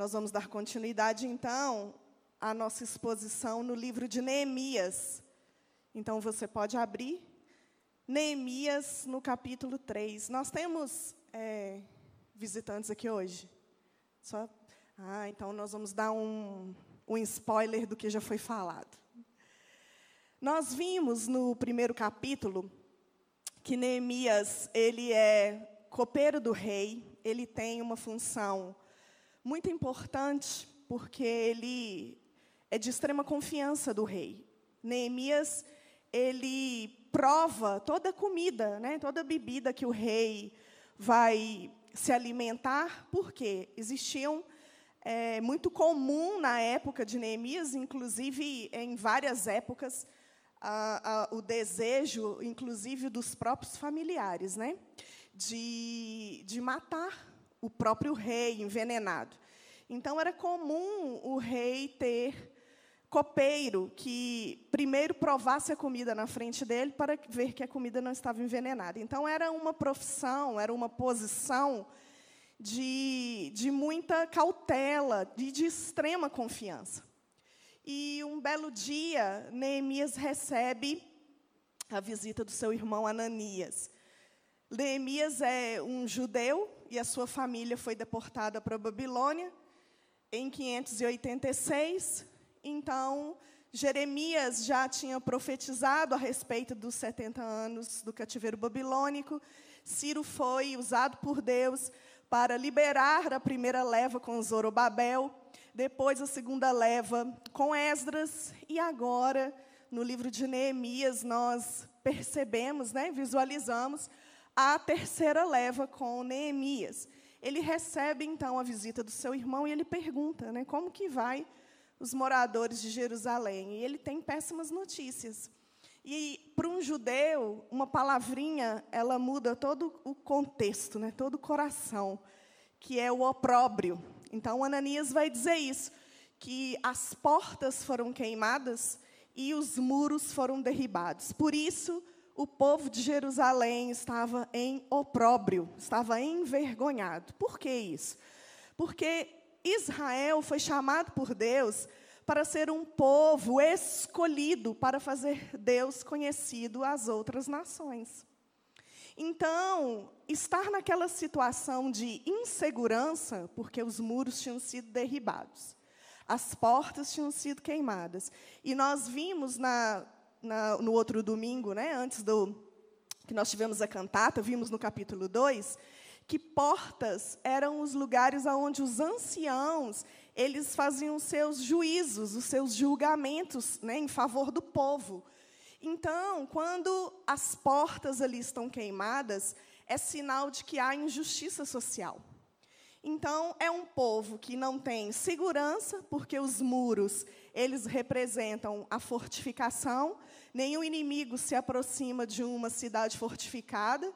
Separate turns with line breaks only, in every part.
Nós vamos dar continuidade, então, à nossa exposição no livro de Neemias. Então, você pode abrir Neemias no capítulo 3. Nós temos é, visitantes aqui hoje? Só? Ah, então nós vamos dar um, um spoiler do que já foi falado. Nós vimos no primeiro capítulo que Neemias, ele é copeiro do rei, ele tem uma função muito importante, porque ele é de extrema confiança do rei. Neemias, ele prova toda a comida, né, toda a bebida que o rei vai se alimentar, porque existiam é, muito comum na época de Neemias, inclusive em várias épocas, a, a, o desejo, inclusive dos próprios familiares, né, de, de matar o próprio rei envenenado. Então era comum o rei ter copeiro que primeiro provasse a comida na frente dele para ver que a comida não estava envenenada. Então era uma profissão, era uma posição de, de muita cautela, de, de extrema confiança. E um belo dia, Neemias recebe a visita do seu irmão Ananias. Neemias é um judeu e a sua família foi deportada para a Babilônia em 586. Então, Jeremias já tinha profetizado a respeito dos 70 anos do cativeiro babilônico. Ciro foi usado por Deus para liberar a primeira leva com Zorobabel, depois a segunda leva com Esdras, e agora, no livro de Neemias, nós percebemos, né, visualizamos a terceira leva com Neemias. Ele recebe então a visita do seu irmão e ele pergunta, né, como que vai os moradores de Jerusalém? E ele tem péssimas notícias. E para um judeu, uma palavrinha, ela muda todo o contexto, né, todo o coração, que é o opróbrio. Então Ananias vai dizer isso, que as portas foram queimadas e os muros foram derribados. Por isso, o povo de Jerusalém estava em opróbrio, estava envergonhado. Por que isso? Porque Israel foi chamado por Deus para ser um povo escolhido para fazer Deus conhecido às outras nações. Então, estar naquela situação de insegurança, porque os muros tinham sido derribados, as portas tinham sido queimadas, e nós vimos na na, no outro domingo, né, antes do que nós tivemos a cantata, vimos no capítulo 2, que portas eram os lugares onde os anciãos eles faziam os seus juízos, os seus julgamentos né, em favor do povo. Então, quando as portas ali estão queimadas, é sinal de que há injustiça social. Então, é um povo que não tem segurança, porque os muros, eles representam a fortificação, nenhum inimigo se aproxima de uma cidade fortificada,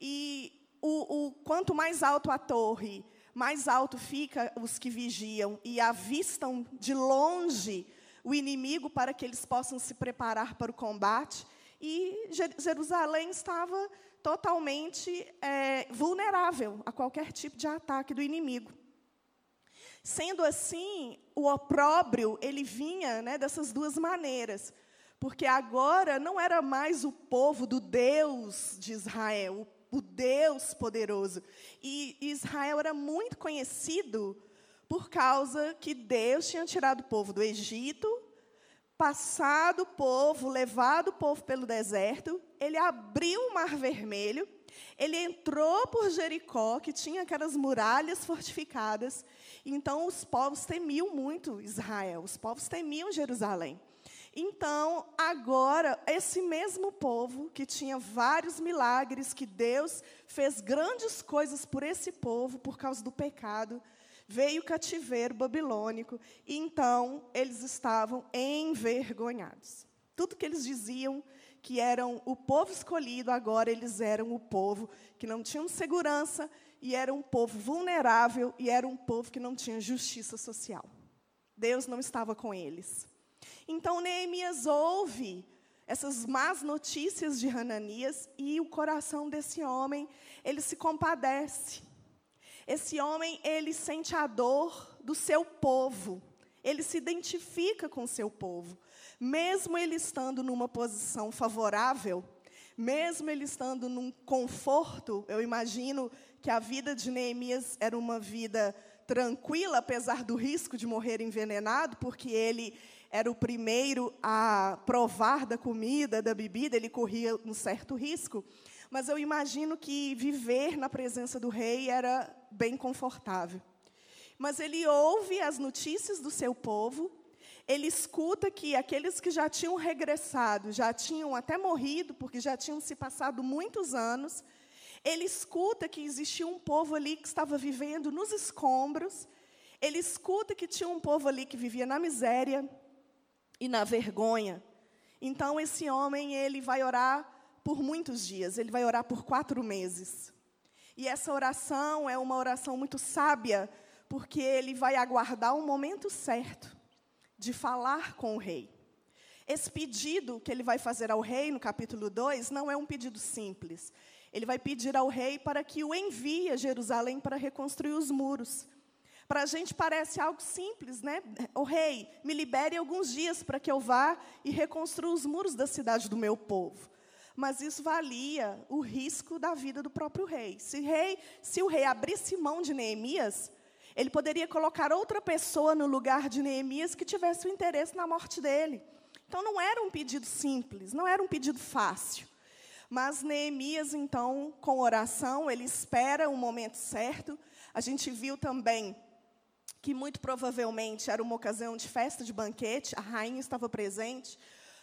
e o, o, quanto mais alto a torre, mais alto fica os que vigiam e avistam de longe o inimigo para que eles possam se preparar para o combate. E Jerusalém estava totalmente é, vulnerável a qualquer tipo de ataque do inimigo. Sendo assim, o opróbrio ele vinha né, dessas duas maneiras, porque agora não era mais o povo do Deus de Israel, o Deus poderoso. E Israel era muito conhecido por causa que Deus tinha tirado o povo do Egito, passado o povo, levado o povo pelo deserto, ele abriu o Mar Vermelho, ele entrou por Jericó, que tinha aquelas muralhas fortificadas. Então, os povos temiam muito Israel, os povos temiam Jerusalém. Então, agora, esse mesmo povo, que tinha vários milagres, que Deus fez grandes coisas por esse povo, por causa do pecado, veio o cativeiro babilônico, e então eles estavam envergonhados. Tudo que eles diziam que eram o povo escolhido, agora eles eram o povo que não tinham segurança, e era um povo vulnerável, e era um povo que não tinha justiça social. Deus não estava com eles. Então Neemias ouve essas más notícias de Hananias e o coração desse homem, ele se compadece. Esse homem, ele sente a dor do seu povo. Ele se identifica com o seu povo. Mesmo ele estando numa posição favorável, mesmo ele estando num conforto, eu imagino que a vida de Neemias era uma vida tranquila, apesar do risco de morrer envenenado, porque ele era o primeiro a provar da comida, da bebida, ele corria um certo risco. Mas eu imagino que viver na presença do rei era bem confortável. Mas ele ouve as notícias do seu povo, ele escuta que aqueles que já tinham regressado, já tinham até morrido, porque já tinham se passado muitos anos, ele escuta que existia um povo ali que estava vivendo nos escombros, ele escuta que tinha um povo ali que vivia na miséria e na vergonha. Então, esse homem, ele vai orar por muitos dias, ele vai orar por quatro meses. E essa oração é uma oração muito sábia, porque ele vai aguardar o um momento certo de falar com o rei. Esse pedido que ele vai fazer ao rei no capítulo 2 não é um pedido simples. Ele vai pedir ao rei para que o envie a Jerusalém para reconstruir os muros. Para a gente parece algo simples, né? O rei, me libere alguns dias para que eu vá e reconstrua os muros da cidade do meu povo. Mas isso valia o risco da vida do próprio rei. Se, rei, se o rei abrisse mão de Neemias, ele poderia colocar outra pessoa no lugar de Neemias que tivesse o interesse na morte dele. Então não era um pedido simples, não era um pedido fácil. Mas Neemias, então, com oração, ele espera o momento certo. A gente viu também que muito provavelmente era uma ocasião de festa de banquete, a rainha estava presente.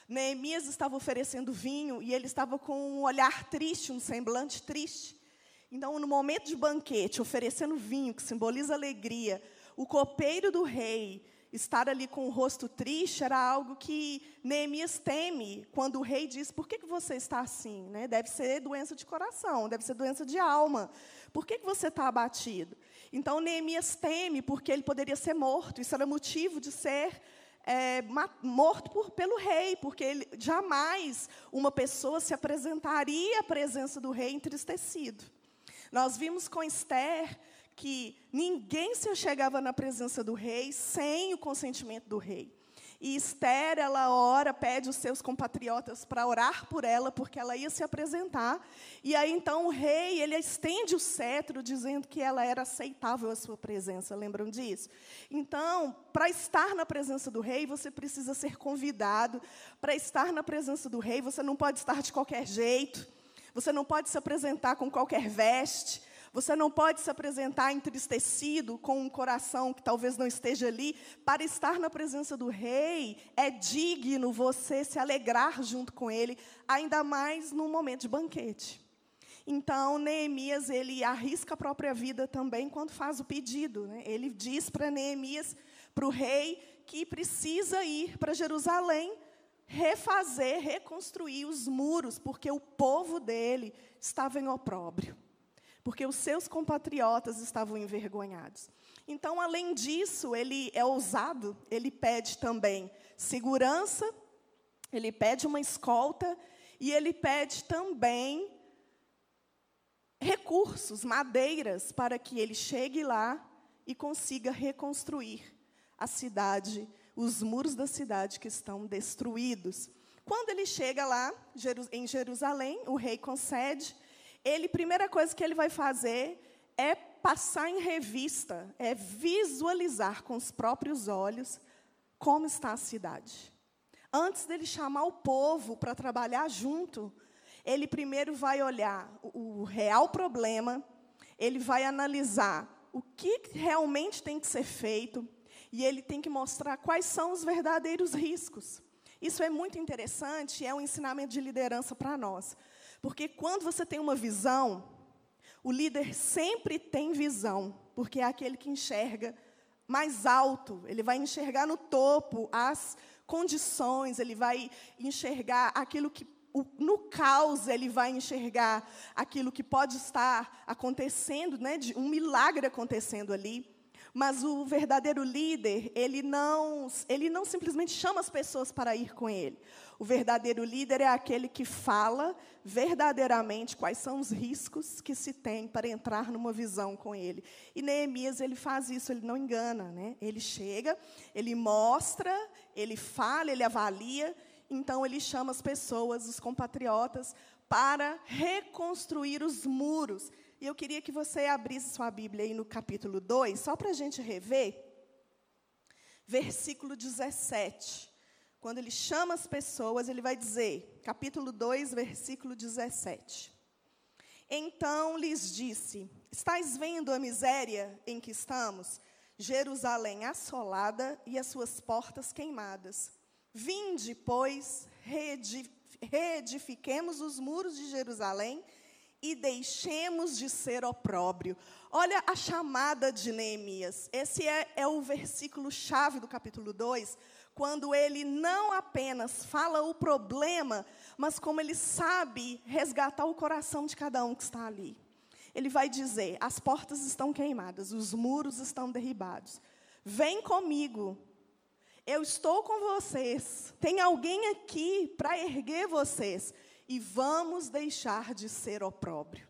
Neemias estava oferecendo vinho e ele estava com um olhar triste, um semblante triste. Então, no momento de banquete, oferecendo vinho, que simboliza alegria, o copeiro do rei estar ali com o rosto triste era algo que Neemias teme quando o rei diz: Por que, que você está assim? Né? Deve ser doença de coração, deve ser doença de alma. Por que, que você está abatido? Então, Neemias teme porque ele poderia ser morto. Isso era motivo de ser é, morto por, pelo rei, porque ele, jamais uma pessoa se apresentaria à presença do rei entristecido. Nós vimos com Esther que ninguém se chegava na presença do rei sem o consentimento do rei. E Esther, ela ora, pede os seus compatriotas para orar por ela, porque ela ia se apresentar. E aí então o rei, ele estende o cetro, dizendo que ela era aceitável à sua presença. Lembram disso? Então, para estar na presença do rei, você precisa ser convidado. Para estar na presença do rei, você não pode estar de qualquer jeito. Você não pode se apresentar com qualquer veste. Você não pode se apresentar entristecido, com um coração que talvez não esteja ali. Para estar na presença do rei, é digno você se alegrar junto com ele, ainda mais num momento de banquete. Então, Neemias, ele arrisca a própria vida também quando faz o pedido. Né? Ele diz para Neemias, para o rei, que precisa ir para Jerusalém refazer, reconstruir os muros, porque o povo dele estava em opróbrio, porque os seus compatriotas estavam envergonhados. Então, além disso, ele é ousado, ele pede também segurança, ele pede uma escolta e ele pede também recursos, madeiras, para que ele chegue lá e consiga reconstruir a cidade os muros da cidade que estão destruídos. Quando ele chega lá, em Jerusalém, o rei concede, ele, primeira coisa que ele vai fazer é passar em revista, é visualizar com os próprios olhos como está a cidade. Antes dele chamar o povo para trabalhar junto, ele primeiro vai olhar o, o real problema, ele vai analisar o que realmente tem que ser feito, e ele tem que mostrar quais são os verdadeiros riscos. Isso é muito interessante, é um ensinamento de liderança para nós. Porque quando você tem uma visão, o líder sempre tem visão, porque é aquele que enxerga mais alto, ele vai enxergar no topo as condições, ele vai enxergar aquilo que no caos ele vai enxergar aquilo que pode estar acontecendo, né, um milagre acontecendo ali. Mas o verdadeiro líder, ele não, ele não simplesmente chama as pessoas para ir com ele. O verdadeiro líder é aquele que fala verdadeiramente quais são os riscos que se tem para entrar numa visão com ele. E Neemias, ele faz isso, ele não engana, né? Ele chega, ele mostra, ele fala, ele avalia, então ele chama as pessoas, os compatriotas, para reconstruir os muros. E eu queria que você abrisse sua Bíblia aí no capítulo 2, só para a gente rever. Versículo 17. Quando ele chama as pessoas, ele vai dizer, capítulo 2, versículo 17. Então lhes disse: Estais vendo a miséria em que estamos? Jerusalém assolada e as suas portas queimadas. Vinde, pois, reedifiquemos os muros de Jerusalém e deixemos de ser opróbrio. Olha a chamada de Neemias. Esse é, é o versículo-chave do capítulo 2, quando ele não apenas fala o problema, mas como ele sabe resgatar o coração de cada um que está ali. Ele vai dizer: as portas estão queimadas, os muros estão derribados. Vem comigo. Eu estou com vocês. Tem alguém aqui para erguer vocês e vamos deixar de ser opróbrio.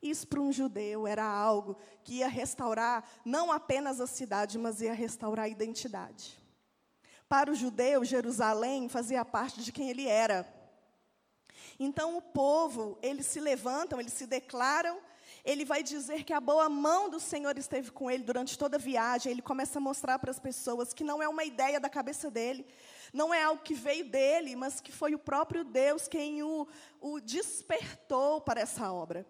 Isso para um judeu era algo que ia restaurar não apenas a cidade, mas ia restaurar a identidade. Para o judeu, Jerusalém fazia parte de quem ele era. Então o povo, eles se levantam, eles se declaram, ele vai dizer que a boa mão do Senhor esteve com ele durante toda a viagem. Ele começa a mostrar para as pessoas que não é uma ideia da cabeça dele, não é algo que veio dele, mas que foi o próprio Deus quem o, o despertou para essa obra.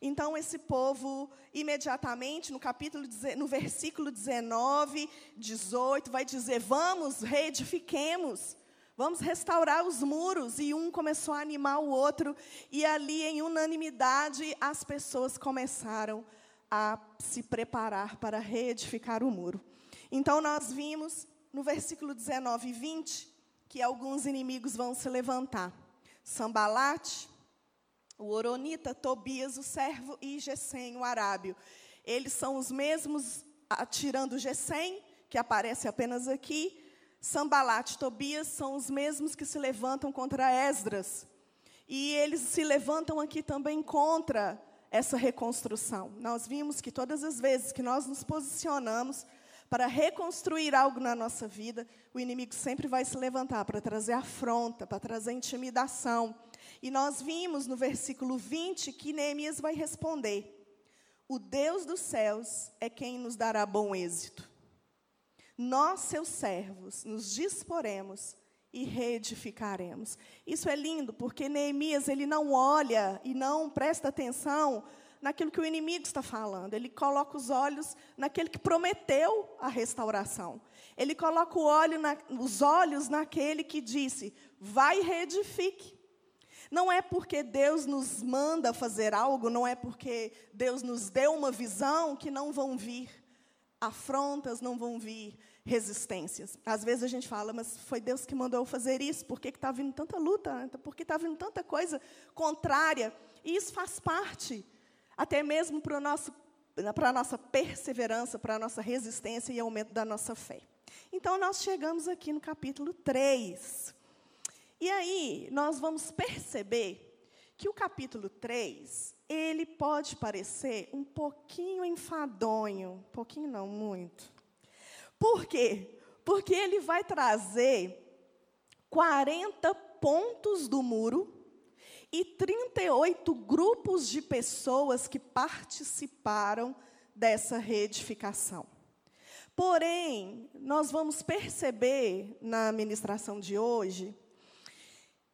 Então, esse povo, imediatamente, no capítulo, no versículo 19, 18, vai dizer: Vamos, reedifiquemos, vamos restaurar os muros. E um começou a animar o outro, e ali, em unanimidade, as pessoas começaram a se preparar para reedificar o muro. Então, nós vimos no versículo 19 e 20 que alguns inimigos vão se levantar. Sambalate, o Oronita, Tobias, o servo, e Gesem, o arábio. Eles são os mesmos, tirando Gesem, que aparece apenas aqui. Sambalate e Tobias são os mesmos que se levantam contra Esdras. E eles se levantam aqui também contra essa reconstrução. Nós vimos que todas as vezes que nós nos posicionamos para reconstruir algo na nossa vida, o inimigo sempre vai se levantar para trazer afronta, para trazer intimidação. E nós vimos no versículo 20 que Neemias vai responder: O Deus dos céus é quem nos dará bom êxito. Nós, seus servos, nos disporemos e reedificaremos. Isso é lindo, porque Neemias ele não olha e não presta atenção naquilo que o inimigo está falando. Ele coloca os olhos naquele que prometeu a restauração. Ele coloca olho na, os olhos naquele que disse: vai e reedifique. Não é porque Deus nos manda fazer algo, não é porque Deus nos deu uma visão que não vão vir afrontas, não vão vir resistências. Às vezes a gente fala, mas foi Deus que mandou eu fazer isso, por que está vindo tanta luta, por que está vindo tanta coisa contrária? E isso faz parte até mesmo para a nossa perseverança, para a nossa resistência e aumento da nossa fé. Então, nós chegamos aqui no capítulo 3. E aí, nós vamos perceber que o capítulo 3, ele pode parecer um pouquinho enfadonho, um pouquinho não, muito. Por quê? Porque ele vai trazer 40 pontos do muro e 38 grupos de pessoas que participaram dessa reedificação. Porém, nós vamos perceber na ministração de hoje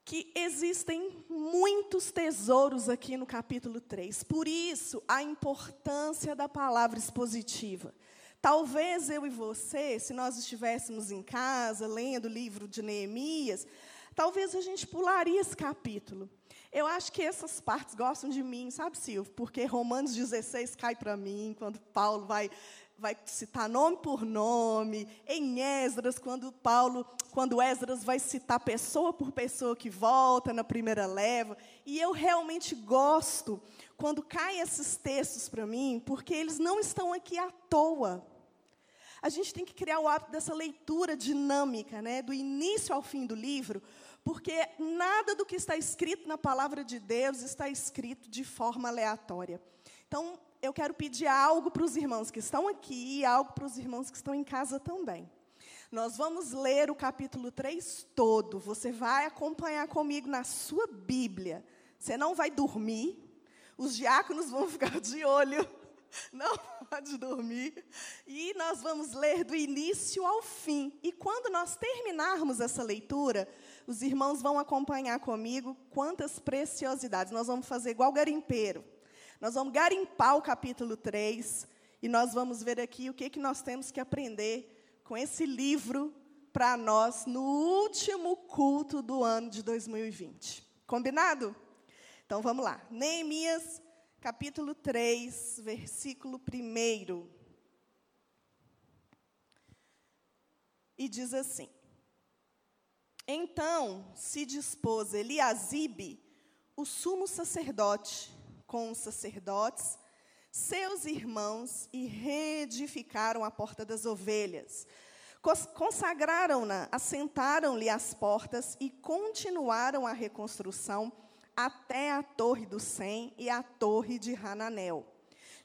que existem muitos tesouros aqui no capítulo 3. Por isso, a importância da palavra expositiva. Talvez eu e você, se nós estivéssemos em casa lendo o livro de Neemias, talvez a gente pularia esse capítulo. Eu acho que essas partes gostam de mim, sabe, Silvio? Porque Romanos 16 cai para mim, quando Paulo vai, vai citar nome por nome. Em Esdras, quando Paulo, quando Esdras vai citar pessoa por pessoa que volta na primeira leva. E eu realmente gosto quando caem esses textos para mim, porque eles não estão aqui à toa. a gente tem que criar o hábito dessa leitura dinâmica, né, do início ao fim do livro, porque nada do que está escrito na palavra de Deus está escrito de forma aleatória. Então, eu quero pedir algo para os irmãos que estão aqui e algo para os irmãos que estão em casa também. Nós vamos ler o capítulo 3 todo. Você vai acompanhar comigo na sua Bíblia. Você não vai dormir. Os diáconos vão ficar de olho. Não pode dormir. E nós vamos ler do início ao fim. E quando nós terminarmos essa leitura, os irmãos vão acompanhar comigo quantas preciosidades. Nós vamos fazer igual garimpeiro. Nós vamos garimpar o capítulo 3 e nós vamos ver aqui o que, que nós temos que aprender com esse livro para nós no último culto do ano de 2020. Combinado? Então vamos lá. Neemias, capítulo 3, versículo 1. E diz assim: Então se dispôs Eliasibe, o sumo sacerdote, com os sacerdotes, seus irmãos, e reedificaram a porta das ovelhas. Consagraram-na, assentaram-lhe as portas e continuaram a reconstrução até a torre do Sem e a torre de Hananel.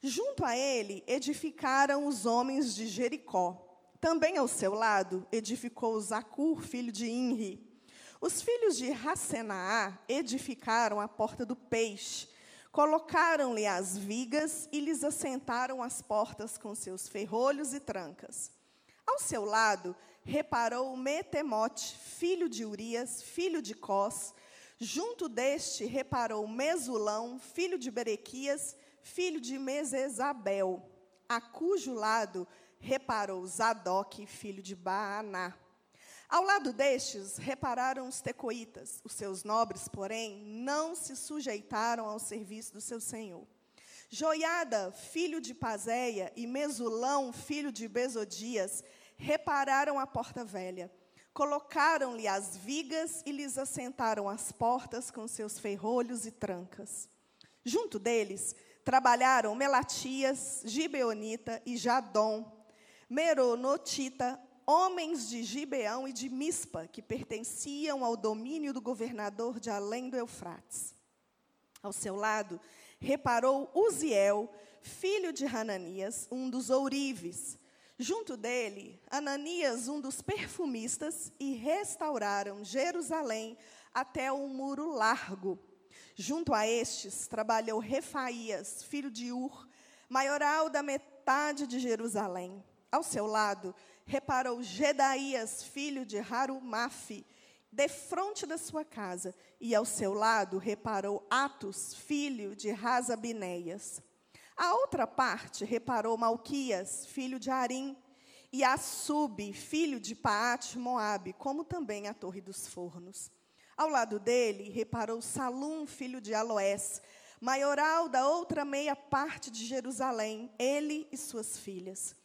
Junto a ele edificaram os homens de Jericó. Também ao seu lado edificou Zacur, filho de Inri. Os filhos de Hassenaá edificaram a porta do peixe Colocaram-lhe as vigas e lhes assentaram as portas com seus ferrolhos e trancas. Ao seu lado, reparou Metemote, filho de Urias, filho de Cós. Junto deste, reparou Mesulão, filho de Berequias, filho de Mesesabel, a cujo lado reparou Zadok, filho de Baaná. Ao lado destes, repararam os tecoitas. Os seus nobres, porém, não se sujeitaram ao serviço do seu senhor. Joiada, filho de Pazéia, e Mesulão, filho de Besodias, repararam a porta velha. Colocaram-lhe as vigas e lhes assentaram as portas com seus ferrolhos e trancas. Junto deles, trabalharam Melatias, Gibeonita e Jadom, Meronotita, homens de Gibeão e de Mispa, que pertenciam ao domínio do governador de além do Eufrates. Ao seu lado, reparou Uziel, filho de Hananias, um dos ourives. Junto dele, Ananias, um dos perfumistas, e restauraram Jerusalém até um muro largo. Junto a estes, trabalhou Refaías, filho de Ur, maioral da metade de Jerusalém. Ao seu lado, reparou Gedaías, filho de Harumafi, defronte da sua casa, e ao seu lado reparou Atos, filho de Razabinéias. A outra parte reparou Malquias, filho de Arim, e Assub, filho de Paate Moabe, como também a Torre dos Fornos. Ao lado dele reparou Salum, filho de Aloés, maioral da outra meia parte de Jerusalém, ele e suas filhas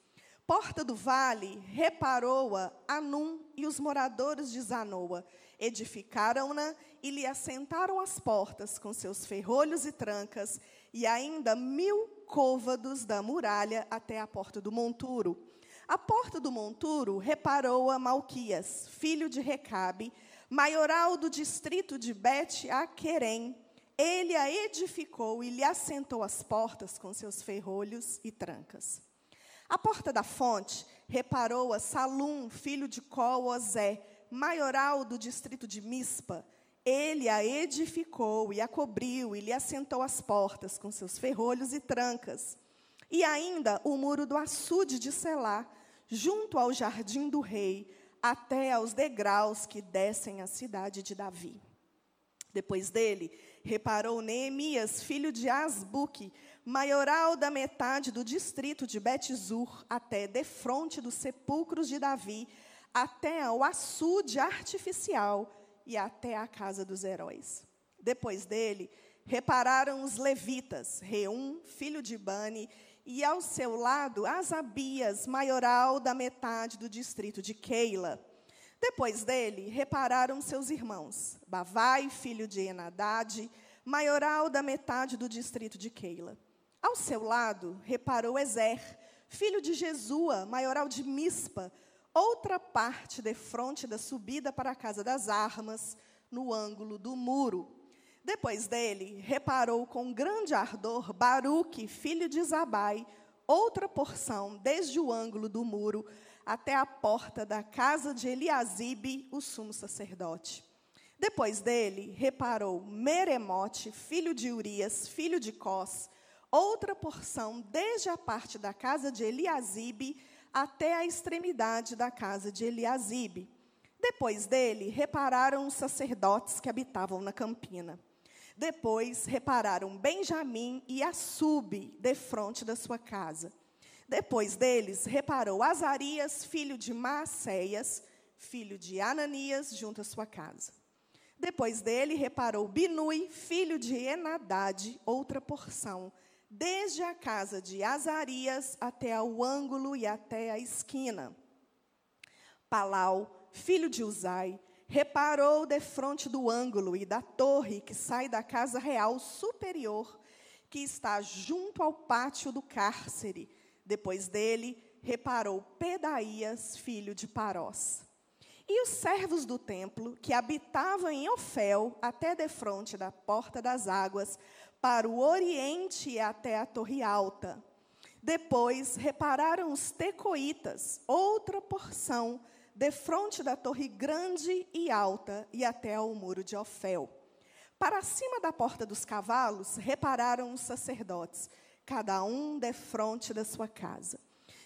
porta do vale, reparou-a Anum e os moradores de Zanoa. Edificaram-na e lhe assentaram as portas com seus ferrolhos e trancas, e ainda mil côvados da muralha até a porta do monturo. A porta do monturo reparou-a Malquias, filho de Recabe, maioral do distrito de Bet-Aquerem. Ele a edificou e lhe assentou as portas com seus ferrolhos e trancas. A porta da fonte reparou a Salum, filho de Colosé, maioral do distrito de Mispa. Ele a edificou e a cobriu e lhe assentou as portas com seus ferrolhos e trancas. E ainda o muro do açude de Selá, junto ao jardim do rei, até aos degraus que descem à cidade de Davi. Depois dele, reparou Neemias, filho de Asbuque, maioral da metade do distrito de Betzur, até defronte dos sepulcros de Davi, até ao açude artificial e até a casa dos heróis. Depois dele, repararam os levitas, Reum, filho de Bani, e ao seu lado, Asabias, maioral da metade do distrito de Keila. Depois dele, repararam seus irmãos, Bavai, filho de Enadade, maioral da metade do distrito de Keila. Ao seu lado, reparou Ezer, filho de Jesua, maioral de Mispa, outra parte de fronte da subida para a casa das armas, no ângulo do muro. Depois dele, reparou com grande ardor Baruque, filho de Zabai, outra porção, desde o ângulo do muro até a porta da casa de Eliasibe, o sumo sacerdote. Depois dele, reparou Meremote, filho de Urias, filho de Cós, outra porção, desde a parte da casa de Eliasibe até a extremidade da casa de Eliasibe. Depois dele, repararam os sacerdotes que habitavam na campina. Depois repararam Benjamim e Assube, defronte da sua casa. Depois deles, reparou Azarias, filho de Maacéias, filho de Ananias, junto à sua casa. Depois dele, reparou Binui, filho de Enadade, outra porção, desde a casa de Azarias até ao ângulo e até a esquina. Palau, filho de Uzai, reparou defronte do ângulo e da torre que sai da casa real superior, que está junto ao pátio do cárcere. Depois dele, reparou Pedaías, filho de Parós. E os servos do templo, que habitavam em Ofel, até defronte da porta das águas, para o oriente e até a torre alta. Depois repararam os tecoitas, outra porção, defronte da torre grande e alta, e até ao muro de Ofel. Para cima da porta dos cavalos, repararam os sacerdotes, cada um defronte da sua casa.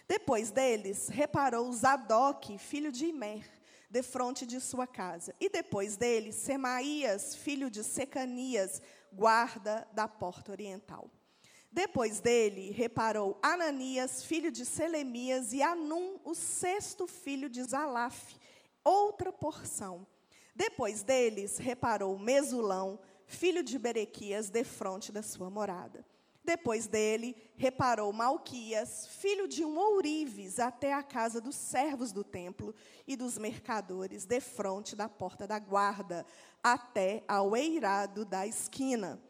Depois deles, reparou Zadok, filho de Imer, defronte de sua casa. E depois dele, Semaías, filho de Secanias, guarda da porta oriental. Depois dele, reparou Ananias, filho de Selemias, e Anum, o sexto filho de Zalaf, outra porção. Depois deles, reparou Mesulão, filho de Berequias, defronte da sua morada. Depois dele, reparou Malquias, filho de um ourives, até a casa dos servos do templo e dos mercadores, defronte da porta da guarda, até ao eirado da esquina.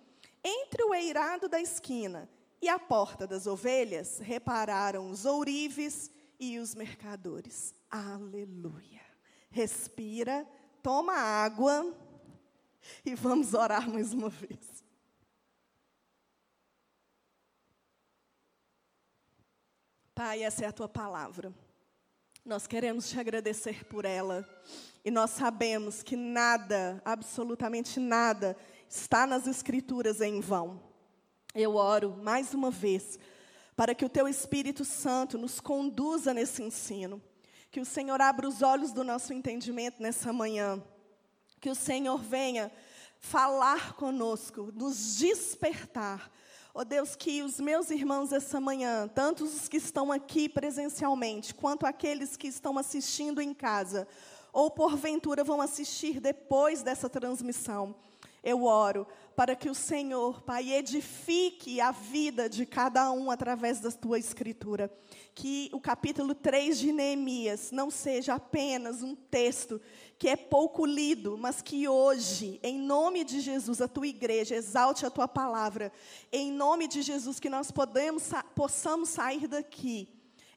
Entre o eirado da esquina e a porta das ovelhas, repararam os ourives e os mercadores. Aleluia. Respira, toma água e vamos orar mais uma vez. Pai, essa é a tua palavra. Nós queremos te agradecer por ela. E nós sabemos que nada, absolutamente nada, está nas Escrituras em vão. Eu oro mais uma vez para que o teu Espírito Santo nos conduza nesse ensino. Que o Senhor abra os olhos do nosso entendimento nessa manhã. Que o Senhor venha falar conosco, nos despertar Ó oh Deus, que os meus irmãos essa manhã, tanto os que estão aqui presencialmente, quanto aqueles que estão assistindo em casa, ou porventura vão assistir depois dessa transmissão, eu oro para que o Senhor, Pai, edifique a vida de cada um através da tua escritura. Que o capítulo 3 de Neemias não seja apenas um texto que é pouco lido, mas que hoje, em nome de Jesus, a tua igreja exalte a tua palavra. Em nome de Jesus, que nós podemos, possamos sair daqui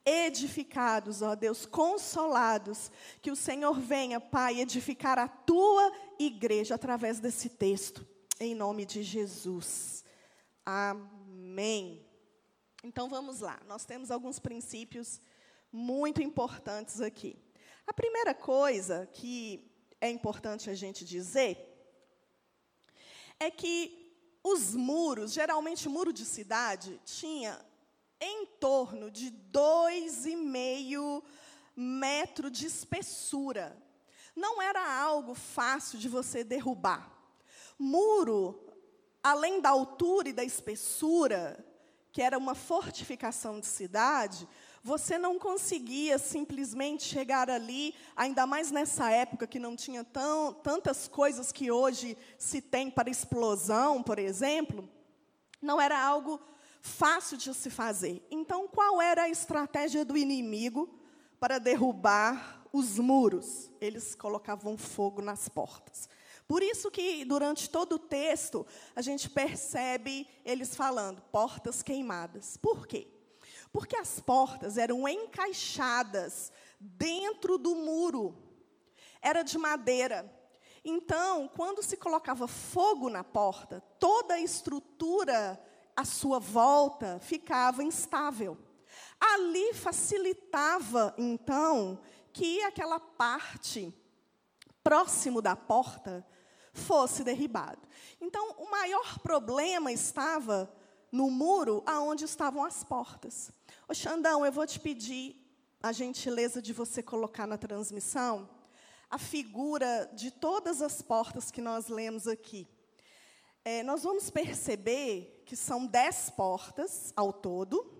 edificados, ó Deus, consolados, que o Senhor venha, Pai, edificar a tua igreja através desse texto, em nome de Jesus. Amém. Então vamos lá, nós temos alguns princípios muito importantes aqui. A primeira coisa que é importante a gente dizer é que os muros, geralmente muro de cidade, tinha em torno de dois e meio metro de espessura. Não era algo fácil de você derrubar. Muro, além da altura e da espessura, que era uma fortificação de cidade, você não conseguia simplesmente chegar ali, ainda mais nessa época que não tinha tão, tantas coisas que hoje se tem para explosão, por exemplo. Não era algo fácil de se fazer. Então, qual era a estratégia do inimigo para derrubar os muros? Eles colocavam fogo nas portas. Por isso que durante todo o texto a gente percebe eles falando portas queimadas. Por quê? Porque as portas eram encaixadas dentro do muro. Era de madeira. Então, quando se colocava fogo na porta, toda a estrutura à sua volta ficava instável. Ali facilitava, então, que aquela parte próximo da porta fosse derribado. Então, o maior problema estava no muro aonde estavam as portas. Ô Xandão, eu vou te pedir a gentileza de você colocar na transmissão a figura de todas as portas que nós lemos aqui. É, nós vamos perceber que são dez portas ao todo.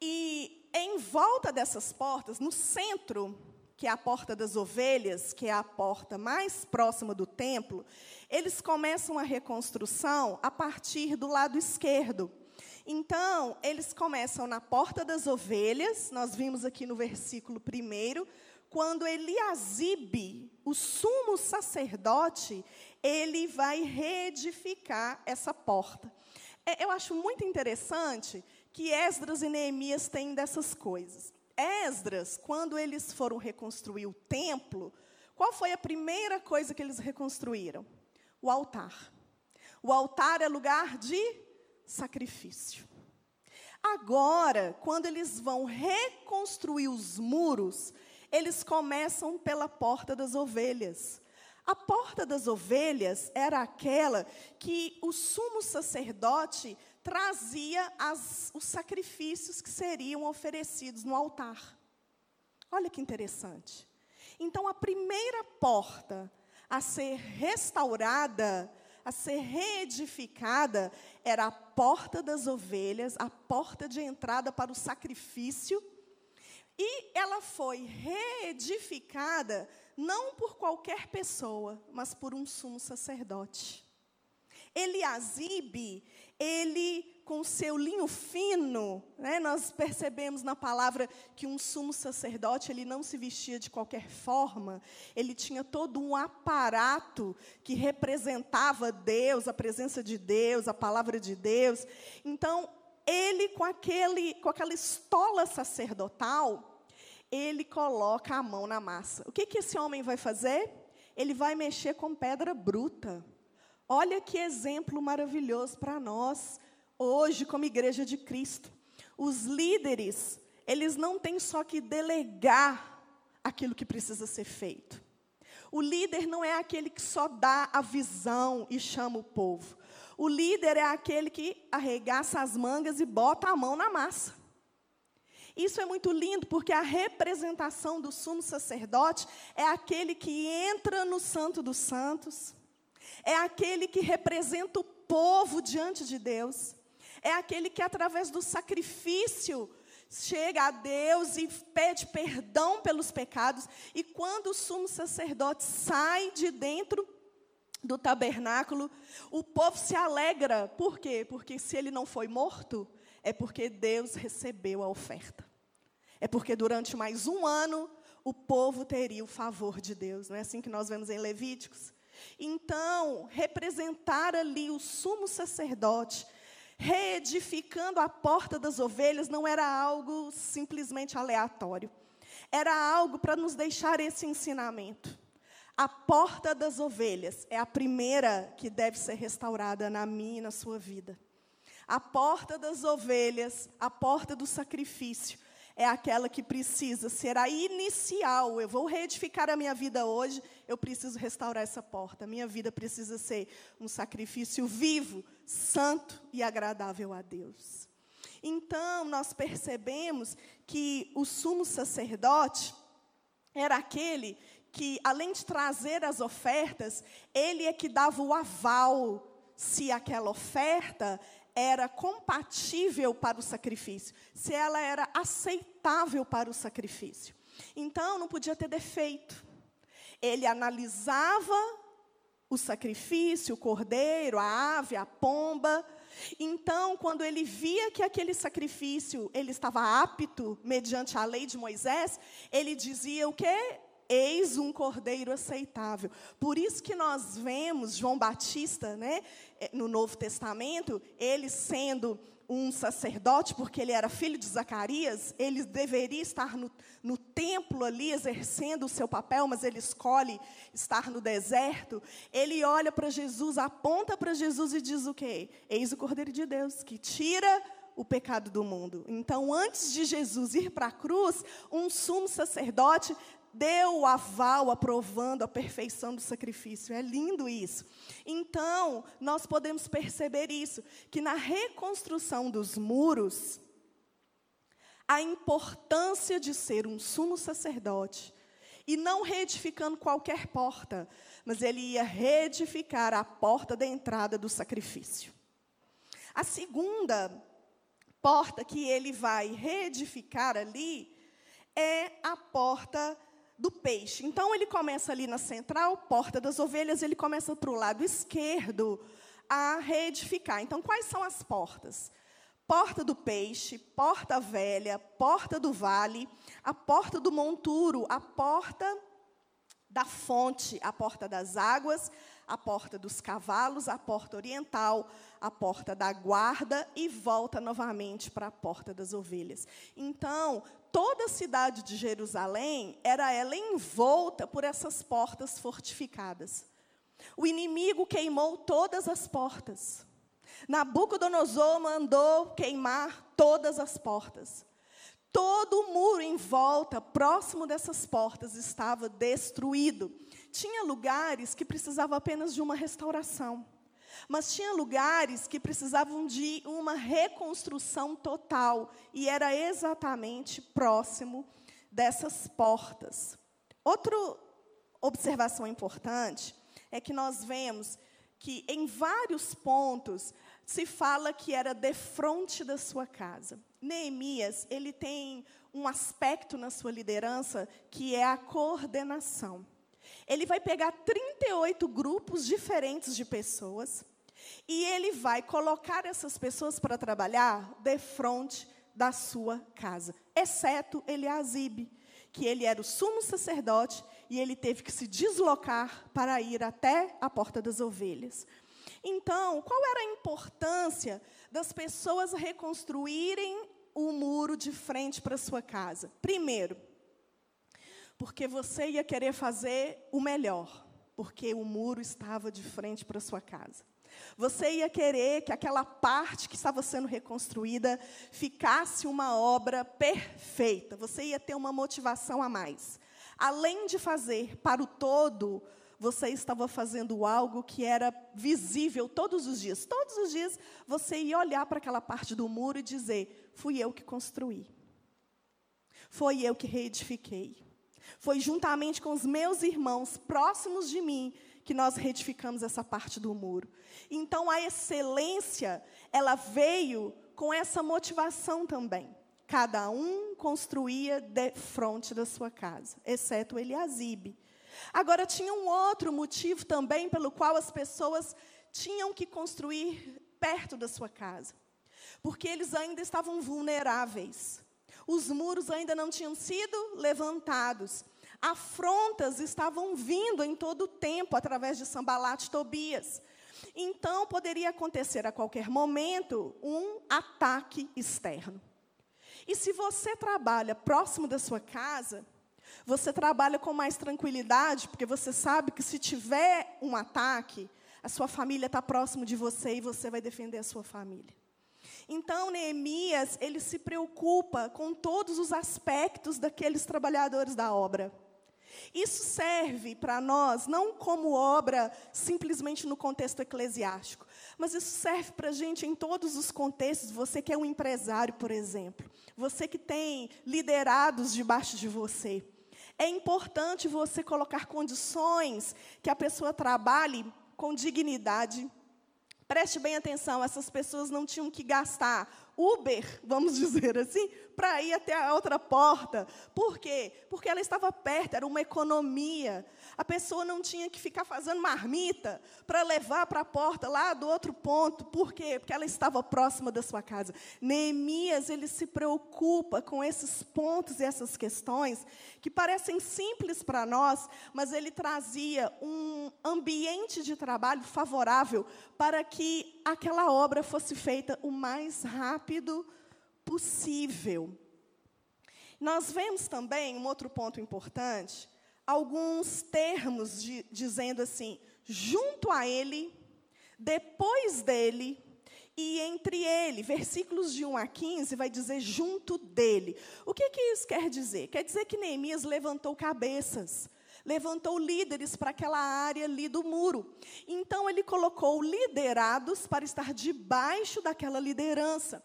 E em volta dessas portas, no centro, que é a porta das ovelhas, que é a porta mais próxima do templo, eles começam a reconstrução a partir do lado esquerdo. Então, eles começam na porta das ovelhas, nós vimos aqui no versículo 1, quando Eliasibe, o sumo sacerdote, ele vai reedificar essa porta. É, eu acho muito interessante que Esdras e Neemias têm dessas coisas. Esdras, quando eles foram reconstruir o templo, qual foi a primeira coisa que eles reconstruíram? O altar. O altar é lugar de sacrifício. Agora, quando eles vão reconstruir os muros, eles começam pela porta das ovelhas. A porta das ovelhas era aquela que o sumo sacerdote trazia as, os sacrifícios que seriam oferecidos no altar. Olha que interessante. Então, a primeira porta a ser restaurada, a ser reedificada, era a porta das ovelhas, a porta de entrada para o sacrifício. E ela foi reedificada não por qualquer pessoa, mas por um sumo sacerdote. Eliasibe, ele com seu linho fino, né, nós percebemos na palavra que um sumo sacerdote ele não se vestia de qualquer forma, ele tinha todo um aparato que representava Deus, a presença de Deus, a palavra de Deus. Então, ele com aquele, com aquela estola sacerdotal, ele coloca a mão na massa. O que, que esse homem vai fazer? Ele vai mexer com pedra bruta. Olha que exemplo maravilhoso para nós, hoje, como igreja de Cristo. Os líderes, eles não têm só que delegar aquilo que precisa ser feito. O líder não é aquele que só dá a visão e chama o povo. O líder é aquele que arregaça as mangas e bota a mão na massa. Isso é muito lindo, porque a representação do sumo sacerdote é aquele que entra no Santo dos Santos, é aquele que representa o povo diante de Deus, é aquele que, através do sacrifício, chega a Deus e pede perdão pelos pecados. E quando o sumo sacerdote sai de dentro do tabernáculo, o povo se alegra. Por quê? Porque se ele não foi morto, é porque Deus recebeu a oferta. É porque durante mais um ano o povo teria o favor de Deus. Não é assim que nós vemos em Levíticos? Então, representar ali o sumo sacerdote, reedificando a porta das ovelhas, não era algo simplesmente aleatório. Era algo para nos deixar esse ensinamento. A porta das ovelhas é a primeira que deve ser restaurada na minha e na sua vida. A porta das ovelhas, a porta do sacrifício, é aquela que precisa ser a inicial. Eu vou reedificar a minha vida hoje, eu preciso restaurar essa porta. A minha vida precisa ser um sacrifício vivo, santo e agradável a Deus. Então, nós percebemos que o sumo sacerdote era aquele que, além de trazer as ofertas, ele é que dava o aval se aquela oferta era compatível para o sacrifício, se ela era aceitável para o sacrifício. Então, não podia ter defeito. Ele analisava o sacrifício, o cordeiro, a ave, a pomba. Então, quando ele via que aquele sacrifício ele estava apto mediante a lei de Moisés, ele dizia o quê? Eis um cordeiro aceitável. Por isso que nós vemos João Batista, né, eh, no Novo Testamento, ele sendo um sacerdote, porque ele era filho de Zacarias, ele deveria estar no, no templo ali exercendo o seu papel, mas ele escolhe estar no deserto. Ele olha para Jesus, aponta para Jesus e diz o quê? Eis o Cordeiro de Deus, que tira o pecado do mundo. Então, antes de Jesus ir para a cruz, um sumo sacerdote deu o aval aprovando a perfeição do sacrifício. É lindo isso. Então, nós podemos perceber isso, que na reconstrução dos muros, a importância de ser um sumo sacerdote e não reedificando qualquer porta, mas ele ia reedificar a porta da entrada do sacrifício. A segunda porta que ele vai reedificar ali é a porta do peixe. Então ele começa ali na central, porta das ovelhas, ele começa para o lado esquerdo a reedificar. Então quais são as portas? Porta do peixe, porta velha, porta do vale, a porta do monturo, a porta da fonte, a porta das águas, a porta dos cavalos, a porta oriental, a porta da guarda e volta novamente para a porta das ovelhas. Então, toda a cidade de Jerusalém era ela envolta por essas portas fortificadas. O inimigo queimou todas as portas. Nabucodonosor mandou queimar todas as portas. Todo o muro em volta, próximo dessas portas, estava destruído. Tinha lugares que precisavam apenas de uma restauração. Mas tinha lugares que precisavam de uma reconstrução total, e era exatamente próximo dessas portas. Outra observação importante é que nós vemos que em vários pontos se fala que era de frente da sua casa. Neemias, ele tem um aspecto na sua liderança que é a coordenação. Ele vai pegar 38 grupos diferentes de pessoas e ele vai colocar essas pessoas para trabalhar de frente da sua casa, exceto Eliasibe, que ele era o sumo sacerdote e ele teve que se deslocar para ir até a porta das ovelhas. Então, qual era a importância das pessoas reconstruírem o muro de frente para sua casa? Primeiro, porque você ia querer fazer o melhor, porque o muro estava de frente para sua casa. Você ia querer que aquela parte que estava sendo reconstruída ficasse uma obra perfeita. Você ia ter uma motivação a mais. Além de fazer para o todo, você estava fazendo algo que era visível todos os dias. Todos os dias você ia olhar para aquela parte do muro e dizer: fui eu que construí. Foi eu que reedifiquei. Foi juntamente com os meus irmãos próximos de mim que nós retificamos essa parte do muro. Então a excelência, ela veio com essa motivação também. Cada um construía de frente da sua casa, exceto Eliasibe. Agora, tinha um outro motivo também pelo qual as pessoas tinham que construir perto da sua casa. Porque eles ainda estavam vulneráveis. Os muros ainda não tinham sido levantados. Afrontas estavam vindo em todo o tempo através de Sambalat e Tobias. Então, poderia acontecer a qualquer momento um ataque externo. E se você trabalha próximo da sua casa, você trabalha com mais tranquilidade, porque você sabe que se tiver um ataque, a sua família está próximo de você e você vai defender a sua família. Então, Neemias, ele se preocupa com todos os aspectos daqueles trabalhadores da obra. Isso serve para nós não como obra simplesmente no contexto eclesiástico, mas isso serve para a gente em todos os contextos. Você que é um empresário, por exemplo, você que tem liderados debaixo de você. É importante você colocar condições que a pessoa trabalhe com dignidade. Preste bem atenção, essas pessoas não tinham que gastar Uber, vamos dizer assim, para ir até a outra porta. Por quê? Porque ela estava perto, era uma economia. A pessoa não tinha que ficar fazendo marmita para levar para a porta lá do outro ponto. Por quê? Porque ela estava próxima da sua casa. Neemias, ele se preocupa com esses pontos e essas questões que parecem simples para nós, mas ele trazia um ambiente de trabalho favorável para que aquela obra fosse feita o mais rápido possível. Nós vemos também um outro ponto importante, alguns termos de, dizendo assim, junto a ele, depois dele e entre ele. Versículos de 1 a 15 vai dizer junto dele. O que, que isso quer dizer? Quer dizer que Neemias levantou cabeças, levantou líderes para aquela área ali do muro. Então ele colocou liderados para estar debaixo daquela liderança.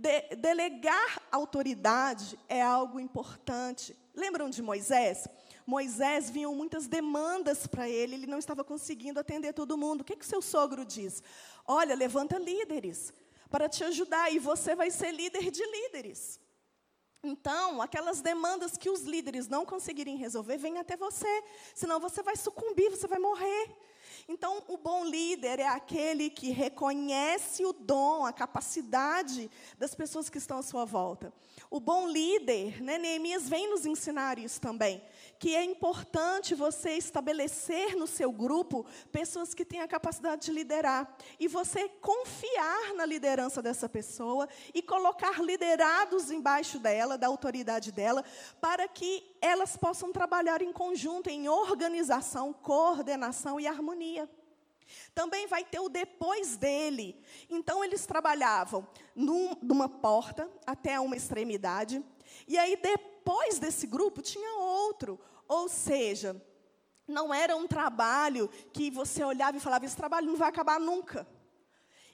De, delegar autoridade é algo importante. Lembram de Moisés? Moisés vinham muitas demandas para ele, ele não estava conseguindo atender todo mundo. O que, que seu sogro diz? Olha, levanta líderes para te ajudar, e você vai ser líder de líderes. Então, aquelas demandas que os líderes não conseguirem resolver, vêm até você, senão você vai sucumbir, você vai morrer. Então, o bom líder é aquele que reconhece o dom, a capacidade das pessoas que estão à sua volta. O bom líder, né, Neemias vem nos ensinar isso também, que é importante você estabelecer no seu grupo pessoas que têm a capacidade de liderar. E você confiar na liderança dessa pessoa e colocar liderados embaixo dela, da autoridade dela, para que elas possam trabalhar em conjunto, em organização, coordenação e harmonia. Também vai ter o depois dele. Então, eles trabalhavam num, numa porta até uma extremidade. E aí, depois desse grupo, tinha outro. Ou seja, não era um trabalho que você olhava e falava: esse trabalho não vai acabar nunca.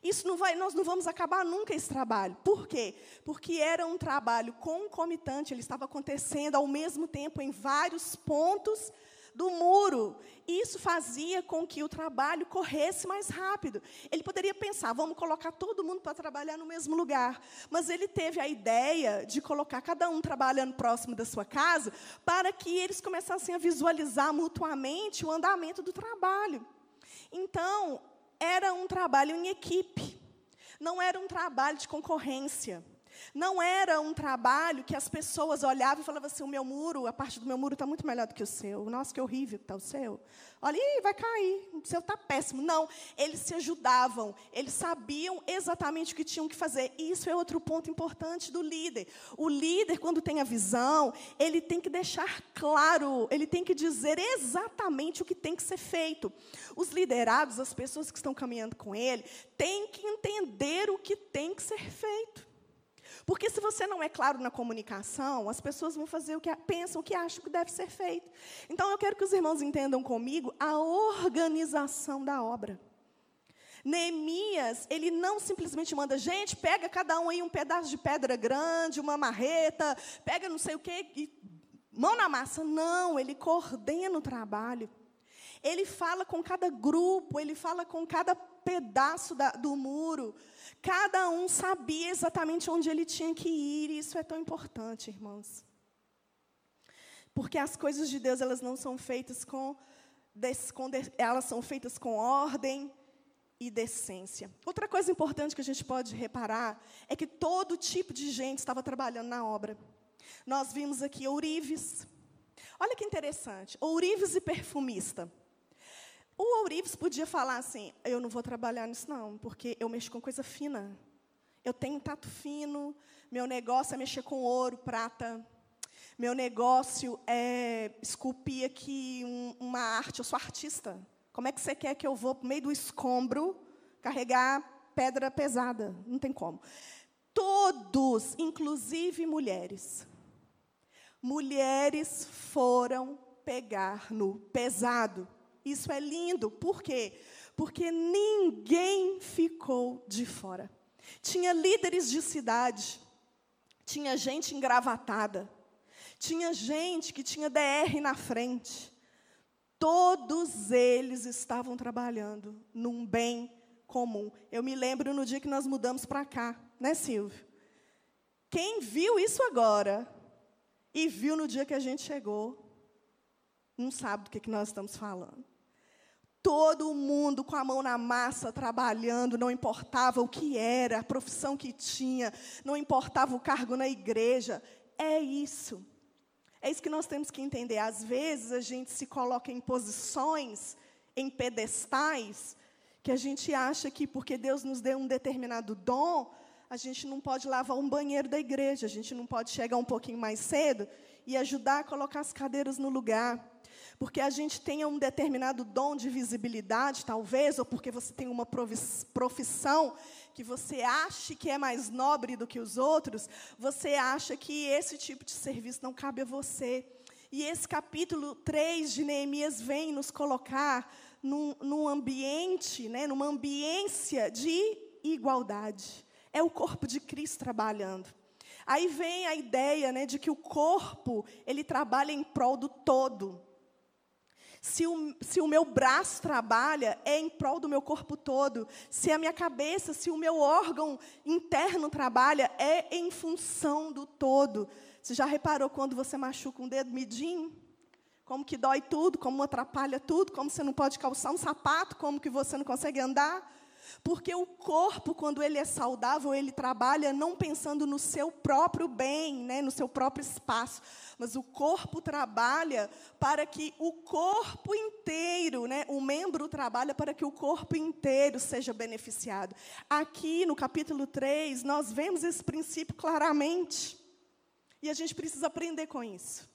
Isso não vai, nós não vamos acabar nunca esse trabalho. Por quê? Porque era um trabalho concomitante, ele estava acontecendo ao mesmo tempo em vários pontos do muro. Isso fazia com que o trabalho corresse mais rápido. Ele poderia pensar, vamos colocar todo mundo para trabalhar no mesmo lugar. Mas ele teve a ideia de colocar cada um trabalhando próximo da sua casa, para que eles começassem a visualizar mutuamente o andamento do trabalho. Então, era um trabalho em equipe, não era um trabalho de concorrência. Não era um trabalho que as pessoas olhavam e falavam assim: o meu muro, a parte do meu muro está muito melhor do que o seu. Nossa, que horrível que está o seu. Olha, ih, vai cair, o seu está péssimo. Não, eles se ajudavam, eles sabiam exatamente o que tinham que fazer. E isso é outro ponto importante do líder. O líder, quando tem a visão, ele tem que deixar claro, ele tem que dizer exatamente o que tem que ser feito. Os liderados, as pessoas que estão caminhando com ele, têm que entender o que tem que ser feito. Porque se você não é claro na comunicação, as pessoas vão fazer o que pensam, o que acham que deve ser feito. Então eu quero que os irmãos entendam comigo a organização da obra. Neemias, ele não simplesmente manda, gente, pega cada um aí um pedaço de pedra grande, uma marreta, pega não sei o quê, e mão na massa. Não, ele coordena o trabalho. Ele fala com cada grupo, ele fala com cada pedaço da, do muro. Cada um sabia exatamente onde ele tinha que ir, e isso é tão importante, irmãos. Porque as coisas de Deus, elas não são feitas com, elas são feitas com ordem e decência. Outra coisa importante que a gente pode reparar é que todo tipo de gente estava trabalhando na obra. Nós vimos aqui ourives. Olha que interessante, ourives e perfumista. O Ourives podia falar assim: eu não vou trabalhar nisso, não, porque eu mexo com coisa fina. Eu tenho tato fino, meu negócio é mexer com ouro, prata. Meu negócio é esculpir aqui um, uma arte, eu sou artista. Como é que você quer que eu vou para meio do escombro carregar pedra pesada? Não tem como. Todos, inclusive mulheres, mulheres foram pegar no pesado. Isso é lindo. Por quê? Porque ninguém ficou de fora. Tinha líderes de cidade, tinha gente engravatada, tinha gente que tinha DR na frente. Todos eles estavam trabalhando num bem comum. Eu me lembro no dia que nós mudamos para cá, né, Silvio? Quem viu isso agora e viu no dia que a gente chegou, não sabe do que, que nós estamos falando. Todo mundo com a mão na massa, trabalhando, não importava o que era, a profissão que tinha, não importava o cargo na igreja. É isso. É isso que nós temos que entender. Às vezes a gente se coloca em posições, em pedestais, que a gente acha que porque Deus nos deu um determinado dom, a gente não pode lavar um banheiro da igreja, a gente não pode chegar um pouquinho mais cedo e ajudar a colocar as cadeiras no lugar. Porque a gente tenha um determinado dom de visibilidade, talvez, ou porque você tem uma profissão que você acha que é mais nobre do que os outros, você acha que esse tipo de serviço não cabe a você. E esse capítulo 3 de Neemias vem nos colocar num, num ambiente, né, numa ambiência de igualdade. É o corpo de Cristo trabalhando. Aí vem a ideia né, de que o corpo, ele trabalha em prol do todo. Se o, se o meu braço trabalha, é em prol do meu corpo todo. Se a minha cabeça, se o meu órgão interno trabalha, é em função do todo. Você já reparou quando você machuca um dedo midinho? Como que dói tudo, como atrapalha tudo, como você não pode calçar um sapato, como que você não consegue andar? Porque o corpo, quando ele é saudável, ele trabalha não pensando no seu próprio bem, né, no seu próprio espaço, mas o corpo trabalha para que o corpo inteiro, né, o membro trabalha para que o corpo inteiro seja beneficiado. Aqui no capítulo 3, nós vemos esse princípio claramente. E a gente precisa aprender com isso.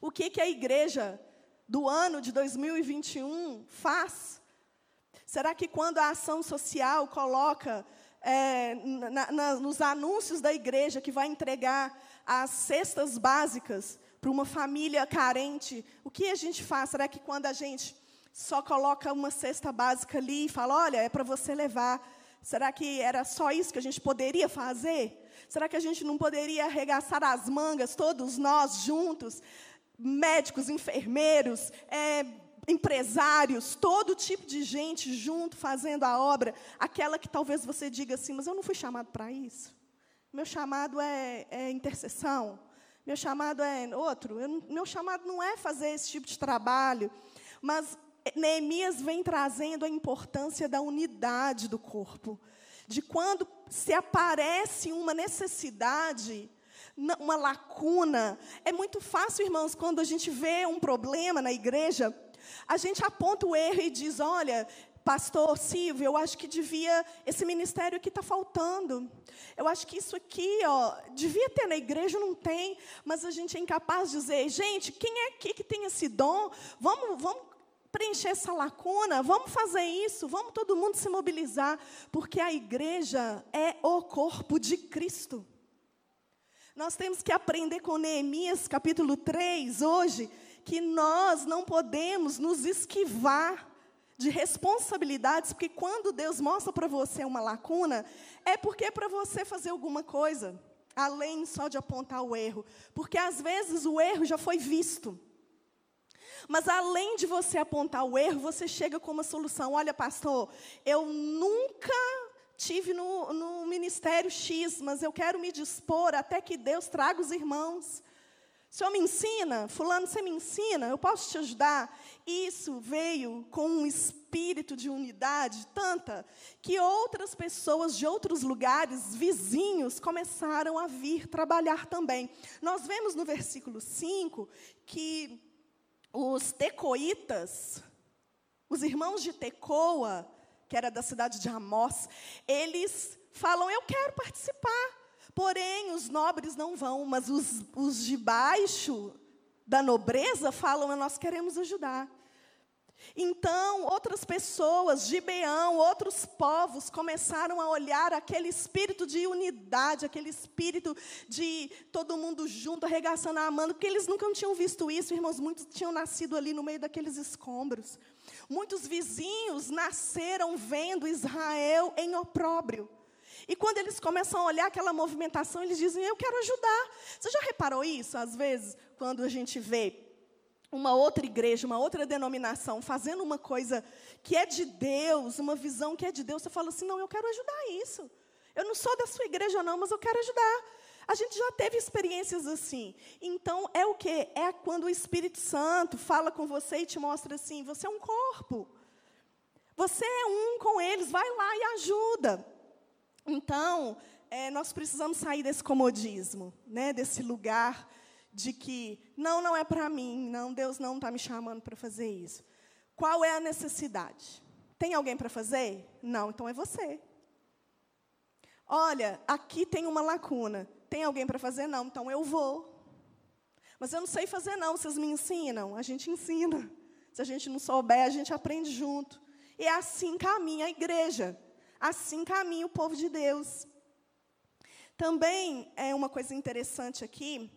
O que, que a igreja do ano de 2021 faz? Será que quando a ação social coloca é, na, na, nos anúncios da igreja que vai entregar as cestas básicas para uma família carente, o que a gente faz? Será que quando a gente só coloca uma cesta básica ali e fala, olha, é para você levar, será que era só isso que a gente poderia fazer? Será que a gente não poderia arregaçar as mangas, todos nós juntos, médicos, enfermeiros, é, empresários, todo tipo de gente junto fazendo a obra, aquela que talvez você diga assim, mas eu não fui chamado para isso. Meu chamado é, é, intercessão. Meu chamado é outro. Eu, meu chamado não é fazer esse tipo de trabalho. Mas Neemias vem trazendo a importância da unidade do corpo. De quando se aparece uma necessidade, uma lacuna. É muito fácil, irmãos, quando a gente vê um problema na igreja, a gente aponta o erro e diz: olha, pastor Silvio, eu acho que devia, esse ministério aqui está faltando. Eu acho que isso aqui, ó, devia ter na igreja, não tem, mas a gente é incapaz de dizer, gente, quem é aqui que tem esse dom? Vamos, vamos preencher essa lacuna, vamos fazer isso, vamos todo mundo se mobilizar, porque a igreja é o corpo de Cristo. Nós temos que aprender com Neemias capítulo 3 hoje, que nós não podemos nos esquivar de responsabilidades, porque quando Deus mostra para você uma lacuna, é porque é para você fazer alguma coisa, além só de apontar o erro. Porque às vezes o erro já foi visto. Mas além de você apontar o erro, você chega com uma solução. Olha, pastor, eu nunca tive no, no ministério X, mas eu quero me dispor até que Deus traga os irmãos. Senhor me ensina, fulano, você me ensina, eu posso te ajudar. Isso veio com um espírito de unidade tanta que outras pessoas de outros lugares, vizinhos, começaram a vir trabalhar também. Nós vemos no versículo 5 que os tecoitas, os irmãos de Tecoa, que era da cidade de Amós, eles falam: Eu quero participar. Porém, os nobres não vão, mas os, os de baixo da nobreza falam: nós queremos ajudar. Então, outras pessoas, Gibeão, outros povos, começaram a olhar aquele espírito de unidade, aquele espírito de todo mundo junto, arregaçando a mão, porque eles nunca tinham visto isso, irmãos, muitos tinham nascido ali no meio daqueles escombros. Muitos vizinhos nasceram vendo Israel em opróbrio. E quando eles começam a olhar aquela movimentação, eles dizem: Eu quero ajudar. Você já reparou isso? Às vezes, quando a gente vê uma outra igreja, uma outra denominação fazendo uma coisa que é de Deus, uma visão que é de Deus, você fala assim: Não, eu quero ajudar isso. Eu não sou da sua igreja, não, mas eu quero ajudar. A gente já teve experiências assim. Então, é o quê? É quando o Espírito Santo fala com você e te mostra assim: você é um corpo. Você é um com eles, vai lá e ajuda. Então, é, nós precisamos sair desse comodismo, né, desse lugar de que, não, não é para mim, não, Deus não está me chamando para fazer isso. Qual é a necessidade? Tem alguém para fazer? Não, então é você. Olha, aqui tem uma lacuna. Tem alguém para fazer? Não, então eu vou. Mas eu não sei fazer, não. Vocês me ensinam? A gente ensina. Se a gente não souber, a gente aprende junto. E é assim caminha a igreja. Assim caminha o povo de Deus. Também é uma coisa interessante aqui,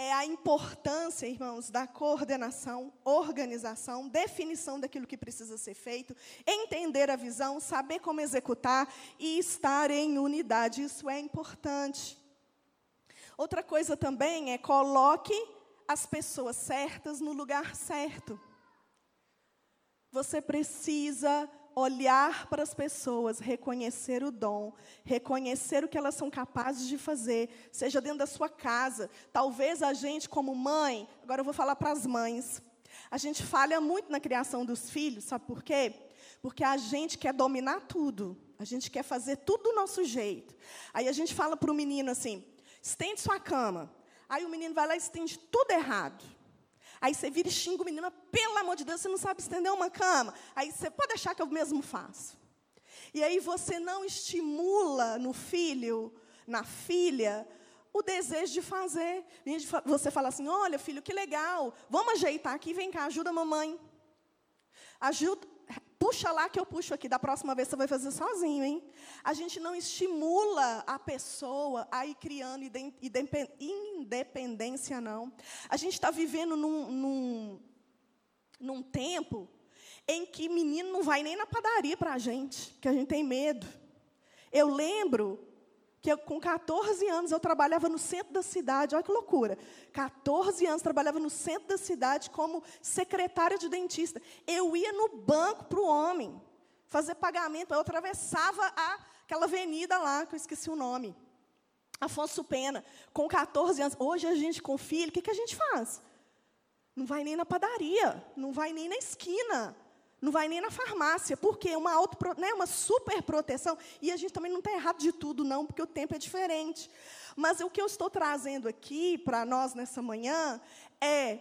é a importância, irmãos, da coordenação, organização, definição daquilo que precisa ser feito, entender a visão, saber como executar e estar em unidade. Isso é importante. Outra coisa também é coloque as pessoas certas no lugar certo. Você precisa olhar para as pessoas, reconhecer o dom, reconhecer o que elas são capazes de fazer, seja dentro da sua casa. Talvez a gente, como mãe, agora eu vou falar para as mães, a gente falha muito na criação dos filhos, sabe por quê? Porque a gente quer dominar tudo, a gente quer fazer tudo do nosso jeito. Aí a gente fala para o menino assim: estende sua cama. Aí o menino vai lá e estende tudo errado. Aí você vira e xinga o menino, pelo amor de Deus, você não sabe estender uma cama. Aí você pode achar que eu mesmo faço. E aí você não estimula no filho, na filha, o desejo de fazer. Você fala assim: olha, filho, que legal, vamos ajeitar aqui, vem cá, ajuda a mamãe. Ajuda, puxa lá que eu puxo aqui. Da próxima vez você vai fazer sozinho, hein? A gente não estimula a pessoa a ir criando independência, não. A gente está vivendo num, num, num tempo em que menino não vai nem na padaria para a gente, que a gente tem medo. Eu lembro que eu, com 14 anos eu trabalhava no centro da cidade, olha que loucura. 14 anos trabalhava no centro da cidade como secretária de dentista. Eu ia no banco para o homem fazer pagamento, eu atravessava a, aquela avenida lá, que eu esqueci o nome. Afonso Pena, com 14 anos. Hoje a gente com filho, o que, que a gente faz? Não vai nem na padaria, não vai nem na esquina. Não vai nem na farmácia, porque uma, auto, né, uma super proteção. E a gente também não está errado de tudo, não, porque o tempo é diferente. Mas o que eu estou trazendo aqui para nós nessa manhã é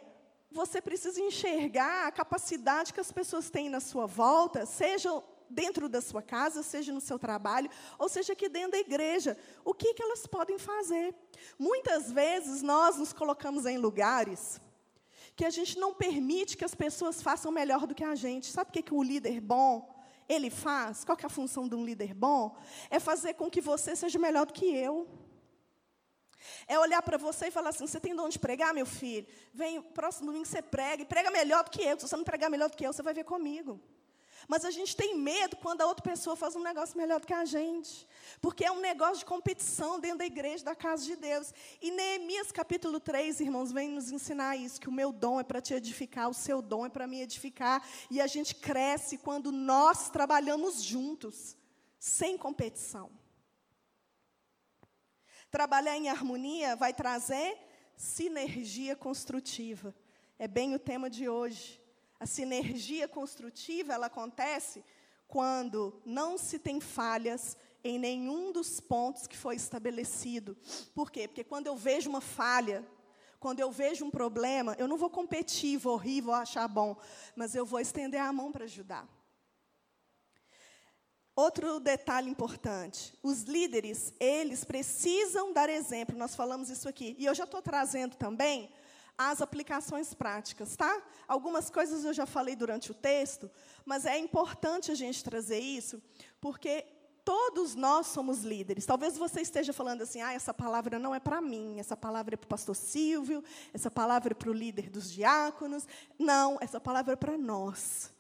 você precisa enxergar a capacidade que as pessoas têm na sua volta, seja dentro da sua casa, seja no seu trabalho, ou seja aqui dentro da igreja. O que, que elas podem fazer? Muitas vezes nós nos colocamos em lugares que a gente não permite que as pessoas façam melhor do que a gente. Sabe o que, que o líder bom ele faz? Qual é a função de um líder bom? É fazer com que você seja melhor do que eu. É olhar para você e falar assim: você tem de onde pregar, meu filho? Vem, próximo domingo você prega, e prega melhor do que eu. Se você não pregar melhor do que eu, você vai ver comigo. Mas a gente tem medo quando a outra pessoa faz um negócio melhor do que a gente. Porque é um negócio de competição dentro da igreja, da casa de Deus. E Neemias capítulo 3, irmãos, vem nos ensinar isso: que o meu dom é para te edificar, o seu dom é para me edificar. E a gente cresce quando nós trabalhamos juntos, sem competição. Trabalhar em harmonia vai trazer sinergia construtiva. É bem o tema de hoje. A sinergia construtiva ela acontece quando não se tem falhas em nenhum dos pontos que foi estabelecido. Por quê? Porque quando eu vejo uma falha, quando eu vejo um problema, eu não vou competir, vou rir, vou achar bom, mas eu vou estender a mão para ajudar. Outro detalhe importante: os líderes, eles precisam dar exemplo. Nós falamos isso aqui. E eu já estou trazendo também as aplicações práticas, tá? Algumas coisas eu já falei durante o texto, mas é importante a gente trazer isso, porque todos nós somos líderes. Talvez você esteja falando assim: ah, essa palavra não é para mim, essa palavra é para o pastor Silvio, essa palavra é para o líder dos diáconos. Não, essa palavra é para nós.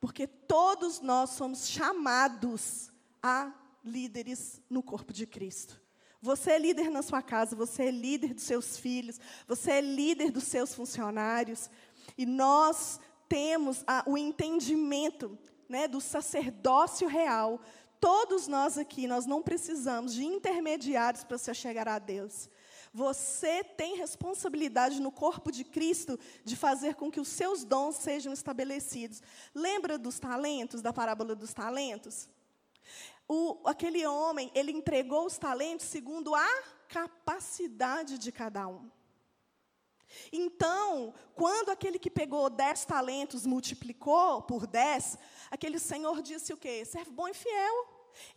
Porque todos nós somos chamados a líderes no corpo de Cristo. Você é líder na sua casa, você é líder dos seus filhos, você é líder dos seus funcionários. E nós temos a, o entendimento né, do sacerdócio real. todos nós aqui, nós não precisamos de intermediários para se chegar a Deus. Você tem responsabilidade no corpo de Cristo de fazer com que os seus dons sejam estabelecidos. Lembra dos talentos, da parábola dos talentos? O, aquele homem, ele entregou os talentos segundo a capacidade de cada um. Então, quando aquele que pegou dez talentos multiplicou por dez, aquele senhor disse o quê? Servo bom e fiel.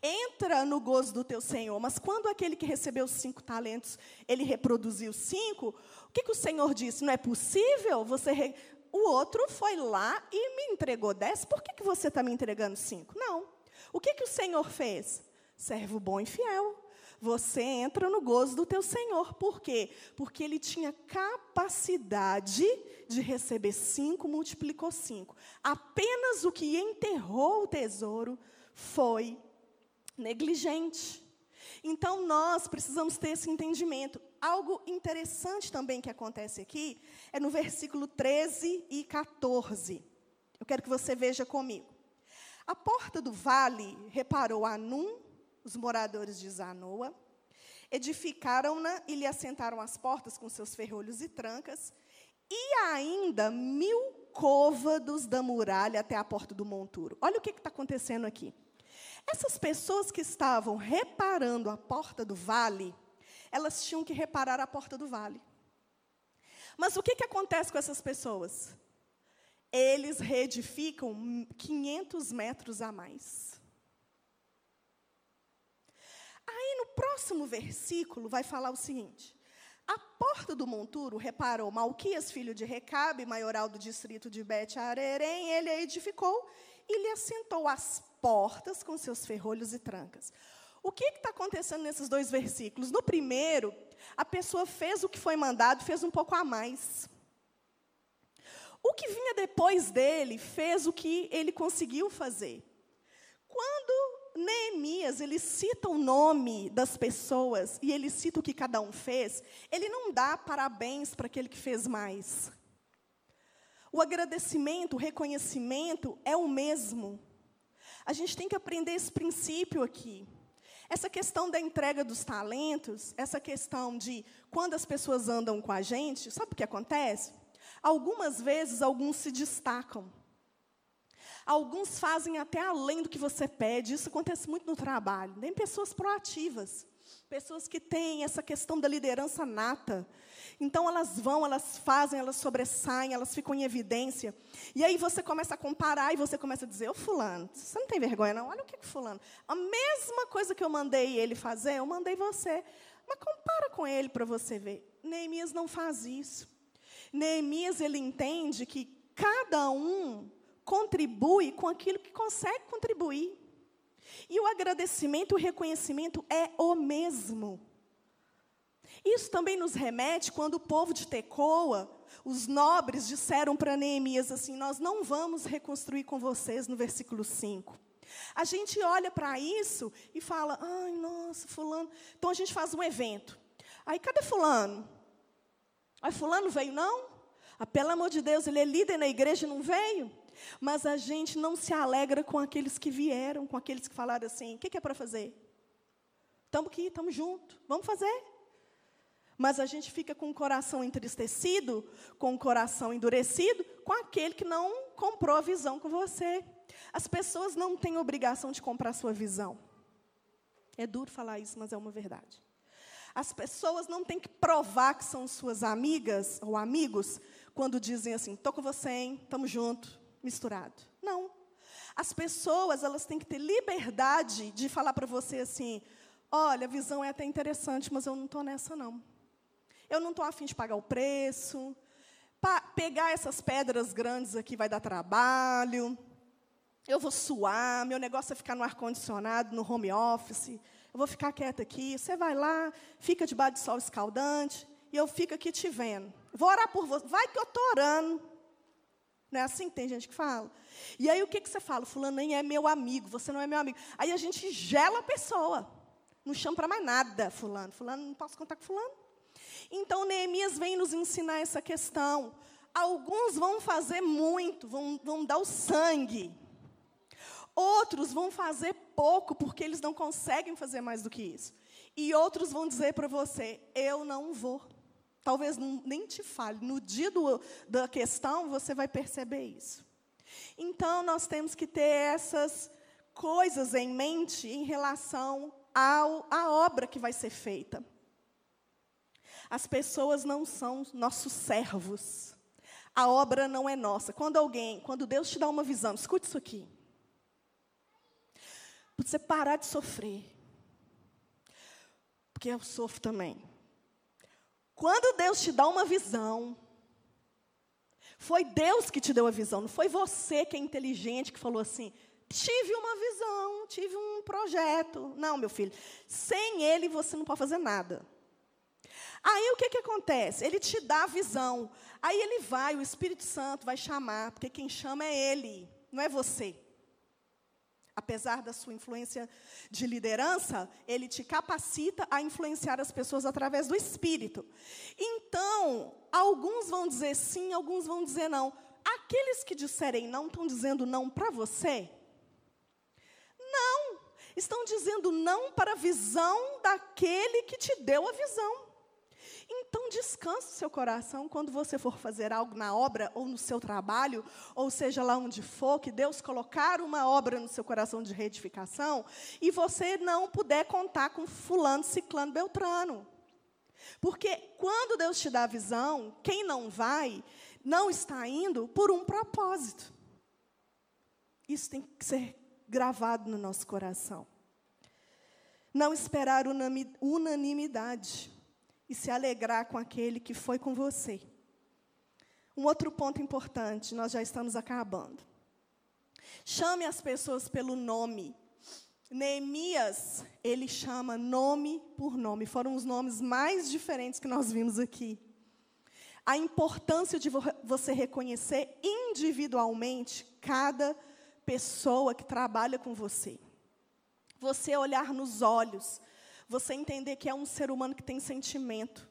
Entra no gozo do teu senhor. Mas quando aquele que recebeu cinco talentos, ele reproduziu cinco, o que, que o senhor disse? Não é possível você. Re... O outro foi lá e me entregou dez, por que, que você está me entregando cinco? Não. O que, que o senhor fez? Servo bom e fiel você entra no gozo do teu Senhor. Por quê? Porque ele tinha capacidade de receber cinco, multiplicou cinco. Apenas o que enterrou o tesouro foi negligente. Então, nós precisamos ter esse entendimento. Algo interessante também que acontece aqui é no versículo 13 e 14. Eu quero que você veja comigo. A porta do vale reparou Anum, os moradores de Zanoa, edificaram-na e lhe assentaram as portas com seus ferrolhos e trancas, e ainda mil côvados da muralha até a porta do monturo. Olha o que está acontecendo aqui. Essas pessoas que estavam reparando a porta do vale, elas tinham que reparar a porta do vale. Mas o que, que acontece com essas pessoas? Eles reedificam 500 metros a mais. Aí no próximo versículo vai falar o seguinte: a porta do monturo reparou Malquias, filho de Recabe, maioral do distrito de Bet Arerém, ele a edificou e lhe assentou as portas com seus ferrolhos e trancas. O que está acontecendo nesses dois versículos? No primeiro, a pessoa fez o que foi mandado, fez um pouco a mais. O que vinha depois dele fez o que ele conseguiu fazer. Quando Neemias, ele cita o nome das pessoas e ele cita o que cada um fez, ele não dá parabéns para aquele que fez mais. O agradecimento, o reconhecimento é o mesmo. A gente tem que aprender esse princípio aqui. Essa questão da entrega dos talentos, essa questão de quando as pessoas andam com a gente, sabe o que acontece? Algumas vezes alguns se destacam. Alguns fazem até além do que você pede. Isso acontece muito no trabalho. Tem pessoas proativas, pessoas que têm essa questão da liderança nata. Então elas vão, elas fazem, elas sobressaem, elas ficam em evidência. E aí você começa a comparar e você começa a dizer: Ô fulano, você não tem vergonha, não? Olha o que é fulano. A mesma coisa que eu mandei ele fazer, eu mandei você. Mas compara com ele para você ver. Neemias não faz isso. Neemias ele entende que cada um contribui com aquilo que consegue contribuir. E o agradecimento, o reconhecimento é o mesmo. Isso também nos remete quando o povo de Tecoa, os nobres disseram para Neemias assim: Nós não vamos reconstruir com vocês, no versículo 5. A gente olha para isso e fala: Ai, nossa, Fulano. Então a gente faz um evento. Aí, cadê Fulano? Aí, Fulano veio, não? Ah, pelo amor de Deus, ele é líder na igreja e não veio? Mas a gente não se alegra com aqueles que vieram, com aqueles que falaram assim: o que, que é para fazer? Estamos aqui, estamos juntos, vamos fazer. Mas a gente fica com o coração entristecido, com o coração endurecido, com aquele que não comprou a visão com você. As pessoas não têm obrigação de comprar a sua visão. É duro falar isso, mas é uma verdade. As pessoas não têm que provar que são suas amigas ou amigos quando dizem assim: "Tô com você, hein? Tamo junto" misturado. Não. As pessoas, elas têm que ter liberdade de falar para você assim: olha, a visão é até interessante, mas eu não estou nessa, não. Eu não estou afim de pagar o preço. Pa pegar essas pedras grandes aqui vai dar trabalho. Eu vou suar, meu negócio é ficar no ar-condicionado, no home office. Eu vou ficar quieta aqui. Você vai lá, fica debaixo de sol escaldante, e eu fico aqui te vendo. Vou orar por você. Vai que eu estou orando. Não é assim que tem gente que fala? E aí o que, que você fala? Fulano nem é meu amigo, você não é meu amigo. Aí a gente gela a pessoa. Não chama para mais nada, fulano. Fulano, não posso contar com fulano. Então Neemias vem nos ensinar essa questão. Alguns vão fazer muito, vão, vão dar o sangue. Outros vão fazer pouco porque eles não conseguem fazer mais do que isso. E outros vão dizer para você: eu não vou. Talvez nem te fale. No dia do, da questão, você vai perceber isso. Então, nós temos que ter essas coisas em mente em relação ao, à obra que vai ser feita. As pessoas não são nossos servos. A obra não é nossa. Quando alguém, quando Deus te dá uma visão, escute isso aqui. Para você parar de sofrer. Porque eu sofro também. Quando Deus te dá uma visão, foi Deus que te deu a visão, não foi você que é inteligente que falou assim: tive uma visão, tive um projeto. Não, meu filho, sem Ele você não pode fazer nada. Aí o que, que acontece? Ele te dá a visão. Aí ele vai, o Espírito Santo vai chamar, porque quem chama é Ele, não é você. Apesar da sua influência de liderança, ele te capacita a influenciar as pessoas através do Espírito. Então, alguns vão dizer sim, alguns vão dizer não. Aqueles que disserem não estão dizendo não para você? Não. Estão dizendo não para a visão daquele que te deu a visão. Então descanse seu coração quando você for fazer algo na obra ou no seu trabalho, ou seja lá onde for, que Deus colocar uma obra no seu coração de reedificação, e você não puder contar com fulano, ciclano, beltrano. Porque quando Deus te dá a visão, quem não vai, não está indo por um propósito. Isso tem que ser gravado no nosso coração. Não esperar unanimidade e se alegrar com aquele que foi com você. Um outro ponto importante, nós já estamos acabando. Chame as pessoas pelo nome. Neemias, ele chama nome por nome. Foram os nomes mais diferentes que nós vimos aqui. A importância de você reconhecer individualmente cada pessoa que trabalha com você. Você olhar nos olhos, você entender que é um ser humano que tem sentimento.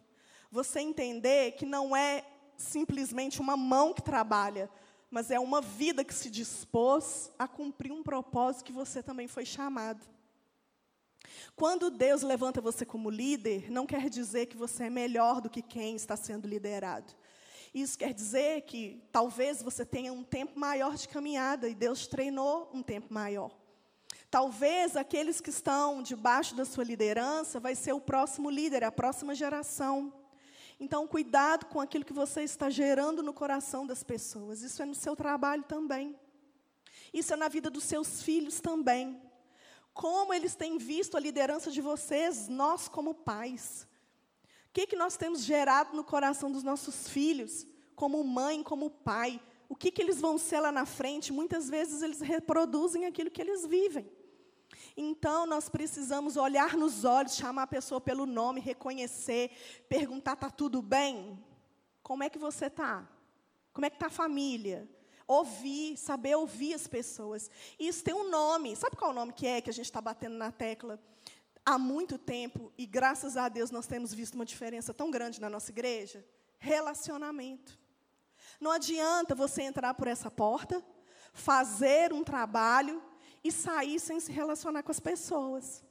Você entender que não é simplesmente uma mão que trabalha, mas é uma vida que se dispôs a cumprir um propósito que você também foi chamado. Quando Deus levanta você como líder, não quer dizer que você é melhor do que quem está sendo liderado. Isso quer dizer que talvez você tenha um tempo maior de caminhada e Deus treinou um tempo maior. Talvez aqueles que estão debaixo da sua liderança vai ser o próximo líder, a próxima geração. Então, cuidado com aquilo que você está gerando no coração das pessoas. Isso é no seu trabalho também. Isso é na vida dos seus filhos também. Como eles têm visto a liderança de vocês, nós como pais. O que, que nós temos gerado no coração dos nossos filhos, como mãe, como pai? O que, que eles vão ser lá na frente? Muitas vezes eles reproduzem aquilo que eles vivem. Então, nós precisamos olhar nos olhos, chamar a pessoa pelo nome, reconhecer, perguntar: está tudo bem? Como é que você está? Como é que está a família? Ouvir, saber ouvir as pessoas. Isso tem um nome. Sabe qual é o nome que é que a gente está batendo na tecla há muito tempo e graças a Deus nós temos visto uma diferença tão grande na nossa igreja? Relacionamento. Não adianta você entrar por essa porta, fazer um trabalho e sair sem se relacionar com as pessoas.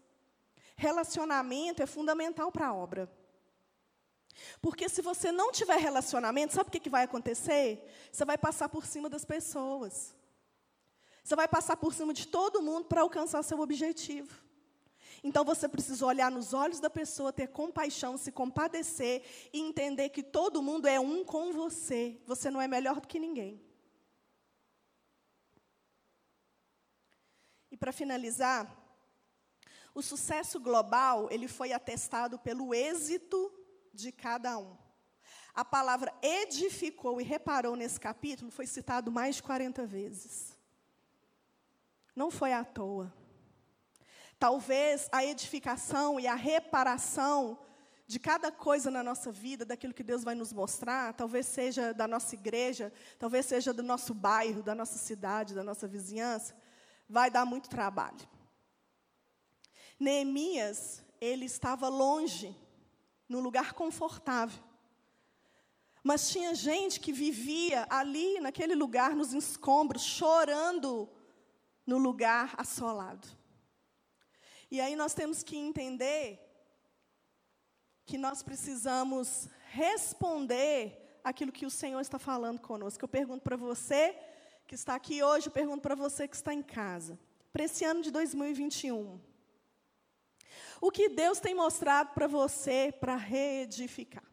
Relacionamento é fundamental para a obra. Porque se você não tiver relacionamento, sabe o que, que vai acontecer? Você vai passar por cima das pessoas. Você vai passar por cima de todo mundo para alcançar seu objetivo. Então você precisa olhar nos olhos da pessoa, ter compaixão, se compadecer e entender que todo mundo é um com você. Você não é melhor do que ninguém. E para finalizar, o sucesso global, ele foi atestado pelo êxito de cada um. A palavra edificou e reparou nesse capítulo foi citado mais de 40 vezes. Não foi à toa. Talvez a edificação e a reparação de cada coisa na nossa vida, daquilo que Deus vai nos mostrar, talvez seja da nossa igreja, talvez seja do nosso bairro, da nossa cidade, da nossa vizinhança, vai dar muito trabalho. Neemias, ele estava longe, num lugar confortável. Mas tinha gente que vivia ali, naquele lugar, nos escombros, chorando no lugar assolado. E aí nós temos que entender que nós precisamos responder aquilo que o Senhor está falando conosco. Eu pergunto para você que está aqui hoje, eu pergunto para você que está em casa. Para esse ano de 2021, o que Deus tem mostrado para você para reedificar?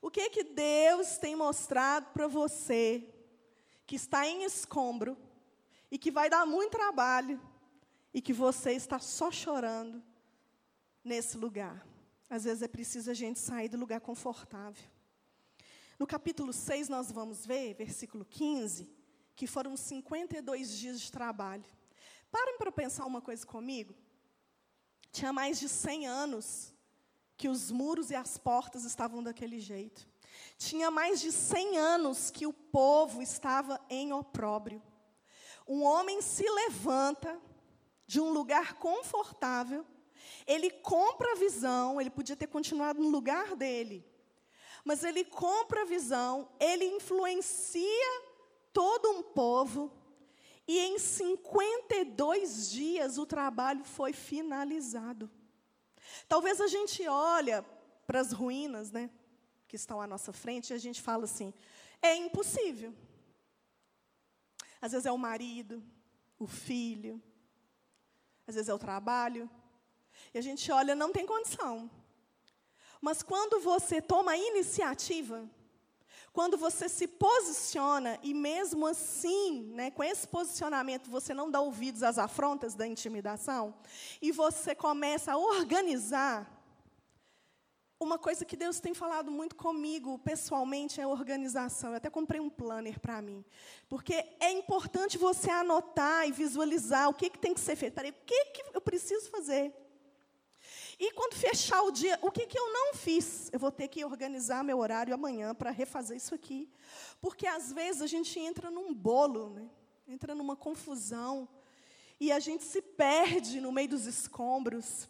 O que que Deus tem mostrado para você que está em escombro e que vai dar muito trabalho e que você está só chorando nesse lugar? Às vezes é preciso a gente sair do lugar confortável. No capítulo 6, nós vamos ver, versículo 15, que foram 52 dias de trabalho. Parem para pensar uma coisa comigo. Tinha mais de 100 anos que os muros e as portas estavam daquele jeito. Tinha mais de 100 anos que o povo estava em opróbrio. Um homem se levanta de um lugar confortável, ele compra a visão, ele podia ter continuado no lugar dele, mas ele compra a visão, ele influencia todo um povo, e em 52 dias o trabalho foi finalizado. Talvez a gente olha para as ruínas, né, que estão à nossa frente e a gente fala assim: é impossível. Às vezes é o marido, o filho, às vezes é o trabalho. E a gente olha, não tem condição. Mas quando você toma iniciativa, quando você se posiciona e mesmo assim, né, com esse posicionamento, você não dá ouvidos às afrontas da intimidação, e você começa a organizar, uma coisa que Deus tem falado muito comigo pessoalmente é organização. Eu até comprei um planner para mim. Porque é importante você anotar e visualizar o que, que tem que ser feito. Peraí, o que, que eu preciso fazer? E quando fechar o dia, o que, que eu não fiz? Eu vou ter que organizar meu horário amanhã para refazer isso aqui. Porque às vezes a gente entra num bolo, né? entra numa confusão, e a gente se perde no meio dos escombros.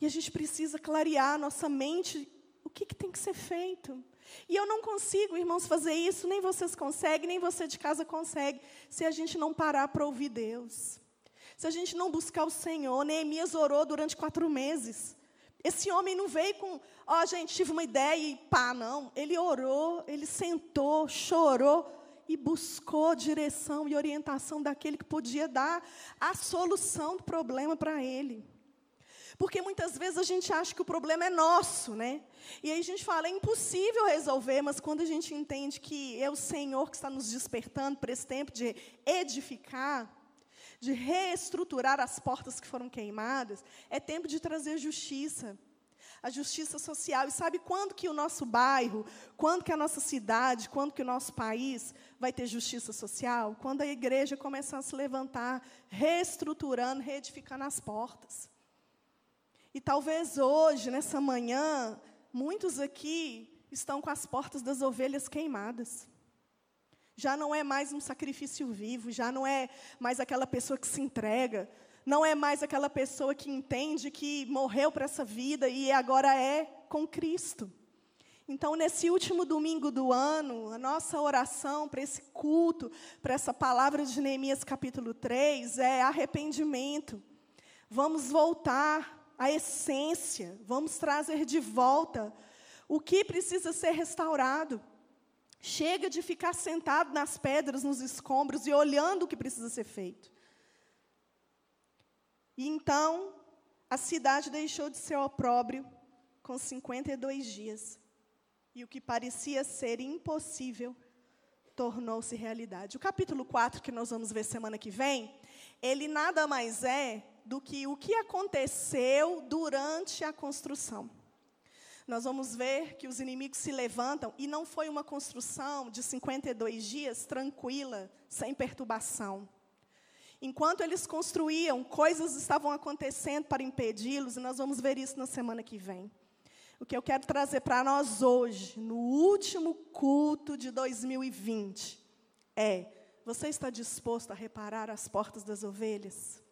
E a gente precisa clarear nossa mente o que, que tem que ser feito. E eu não consigo, irmãos, fazer isso, nem vocês conseguem, nem você de casa consegue, se a gente não parar para ouvir Deus. Se a gente não buscar o Senhor, Neemias orou durante quatro meses. Esse homem não veio com, ó, oh, gente, tive uma ideia e pá, não. Ele orou, ele sentou, chorou e buscou direção e orientação daquele que podia dar a solução do problema para ele. Porque muitas vezes a gente acha que o problema é nosso, né? E aí a gente fala, é impossível resolver, mas quando a gente entende que é o Senhor que está nos despertando para esse tempo de edificar, de reestruturar as portas que foram queimadas, é tempo de trazer justiça. A justiça social. E sabe quando que o nosso bairro, quando que a nossa cidade, quando que o nosso país vai ter justiça social? Quando a igreja começar a se levantar, reestruturando, reedificando as portas. E talvez hoje, nessa manhã, muitos aqui estão com as portas das ovelhas queimadas já não é mais um sacrifício vivo, já não é mais aquela pessoa que se entrega, não é mais aquela pessoa que entende que morreu para essa vida e agora é com Cristo. Então, nesse último domingo do ano, a nossa oração para esse culto, para essa palavra de Neemias capítulo 3, é arrependimento. Vamos voltar à essência, vamos trazer de volta o que precisa ser restaurado. Chega de ficar sentado nas pedras, nos escombros e olhando o que precisa ser feito. E então, a cidade deixou de ser opróbrio com 52 dias. E o que parecia ser impossível tornou-se realidade. O capítulo 4, que nós vamos ver semana que vem, ele nada mais é do que o que aconteceu durante a construção nós vamos ver que os inimigos se levantam, e não foi uma construção de 52 dias tranquila, sem perturbação. Enquanto eles construíam, coisas estavam acontecendo para impedi-los, e nós vamos ver isso na semana que vem. O que eu quero trazer para nós hoje, no último culto de 2020, é: você está disposto a reparar as portas das ovelhas?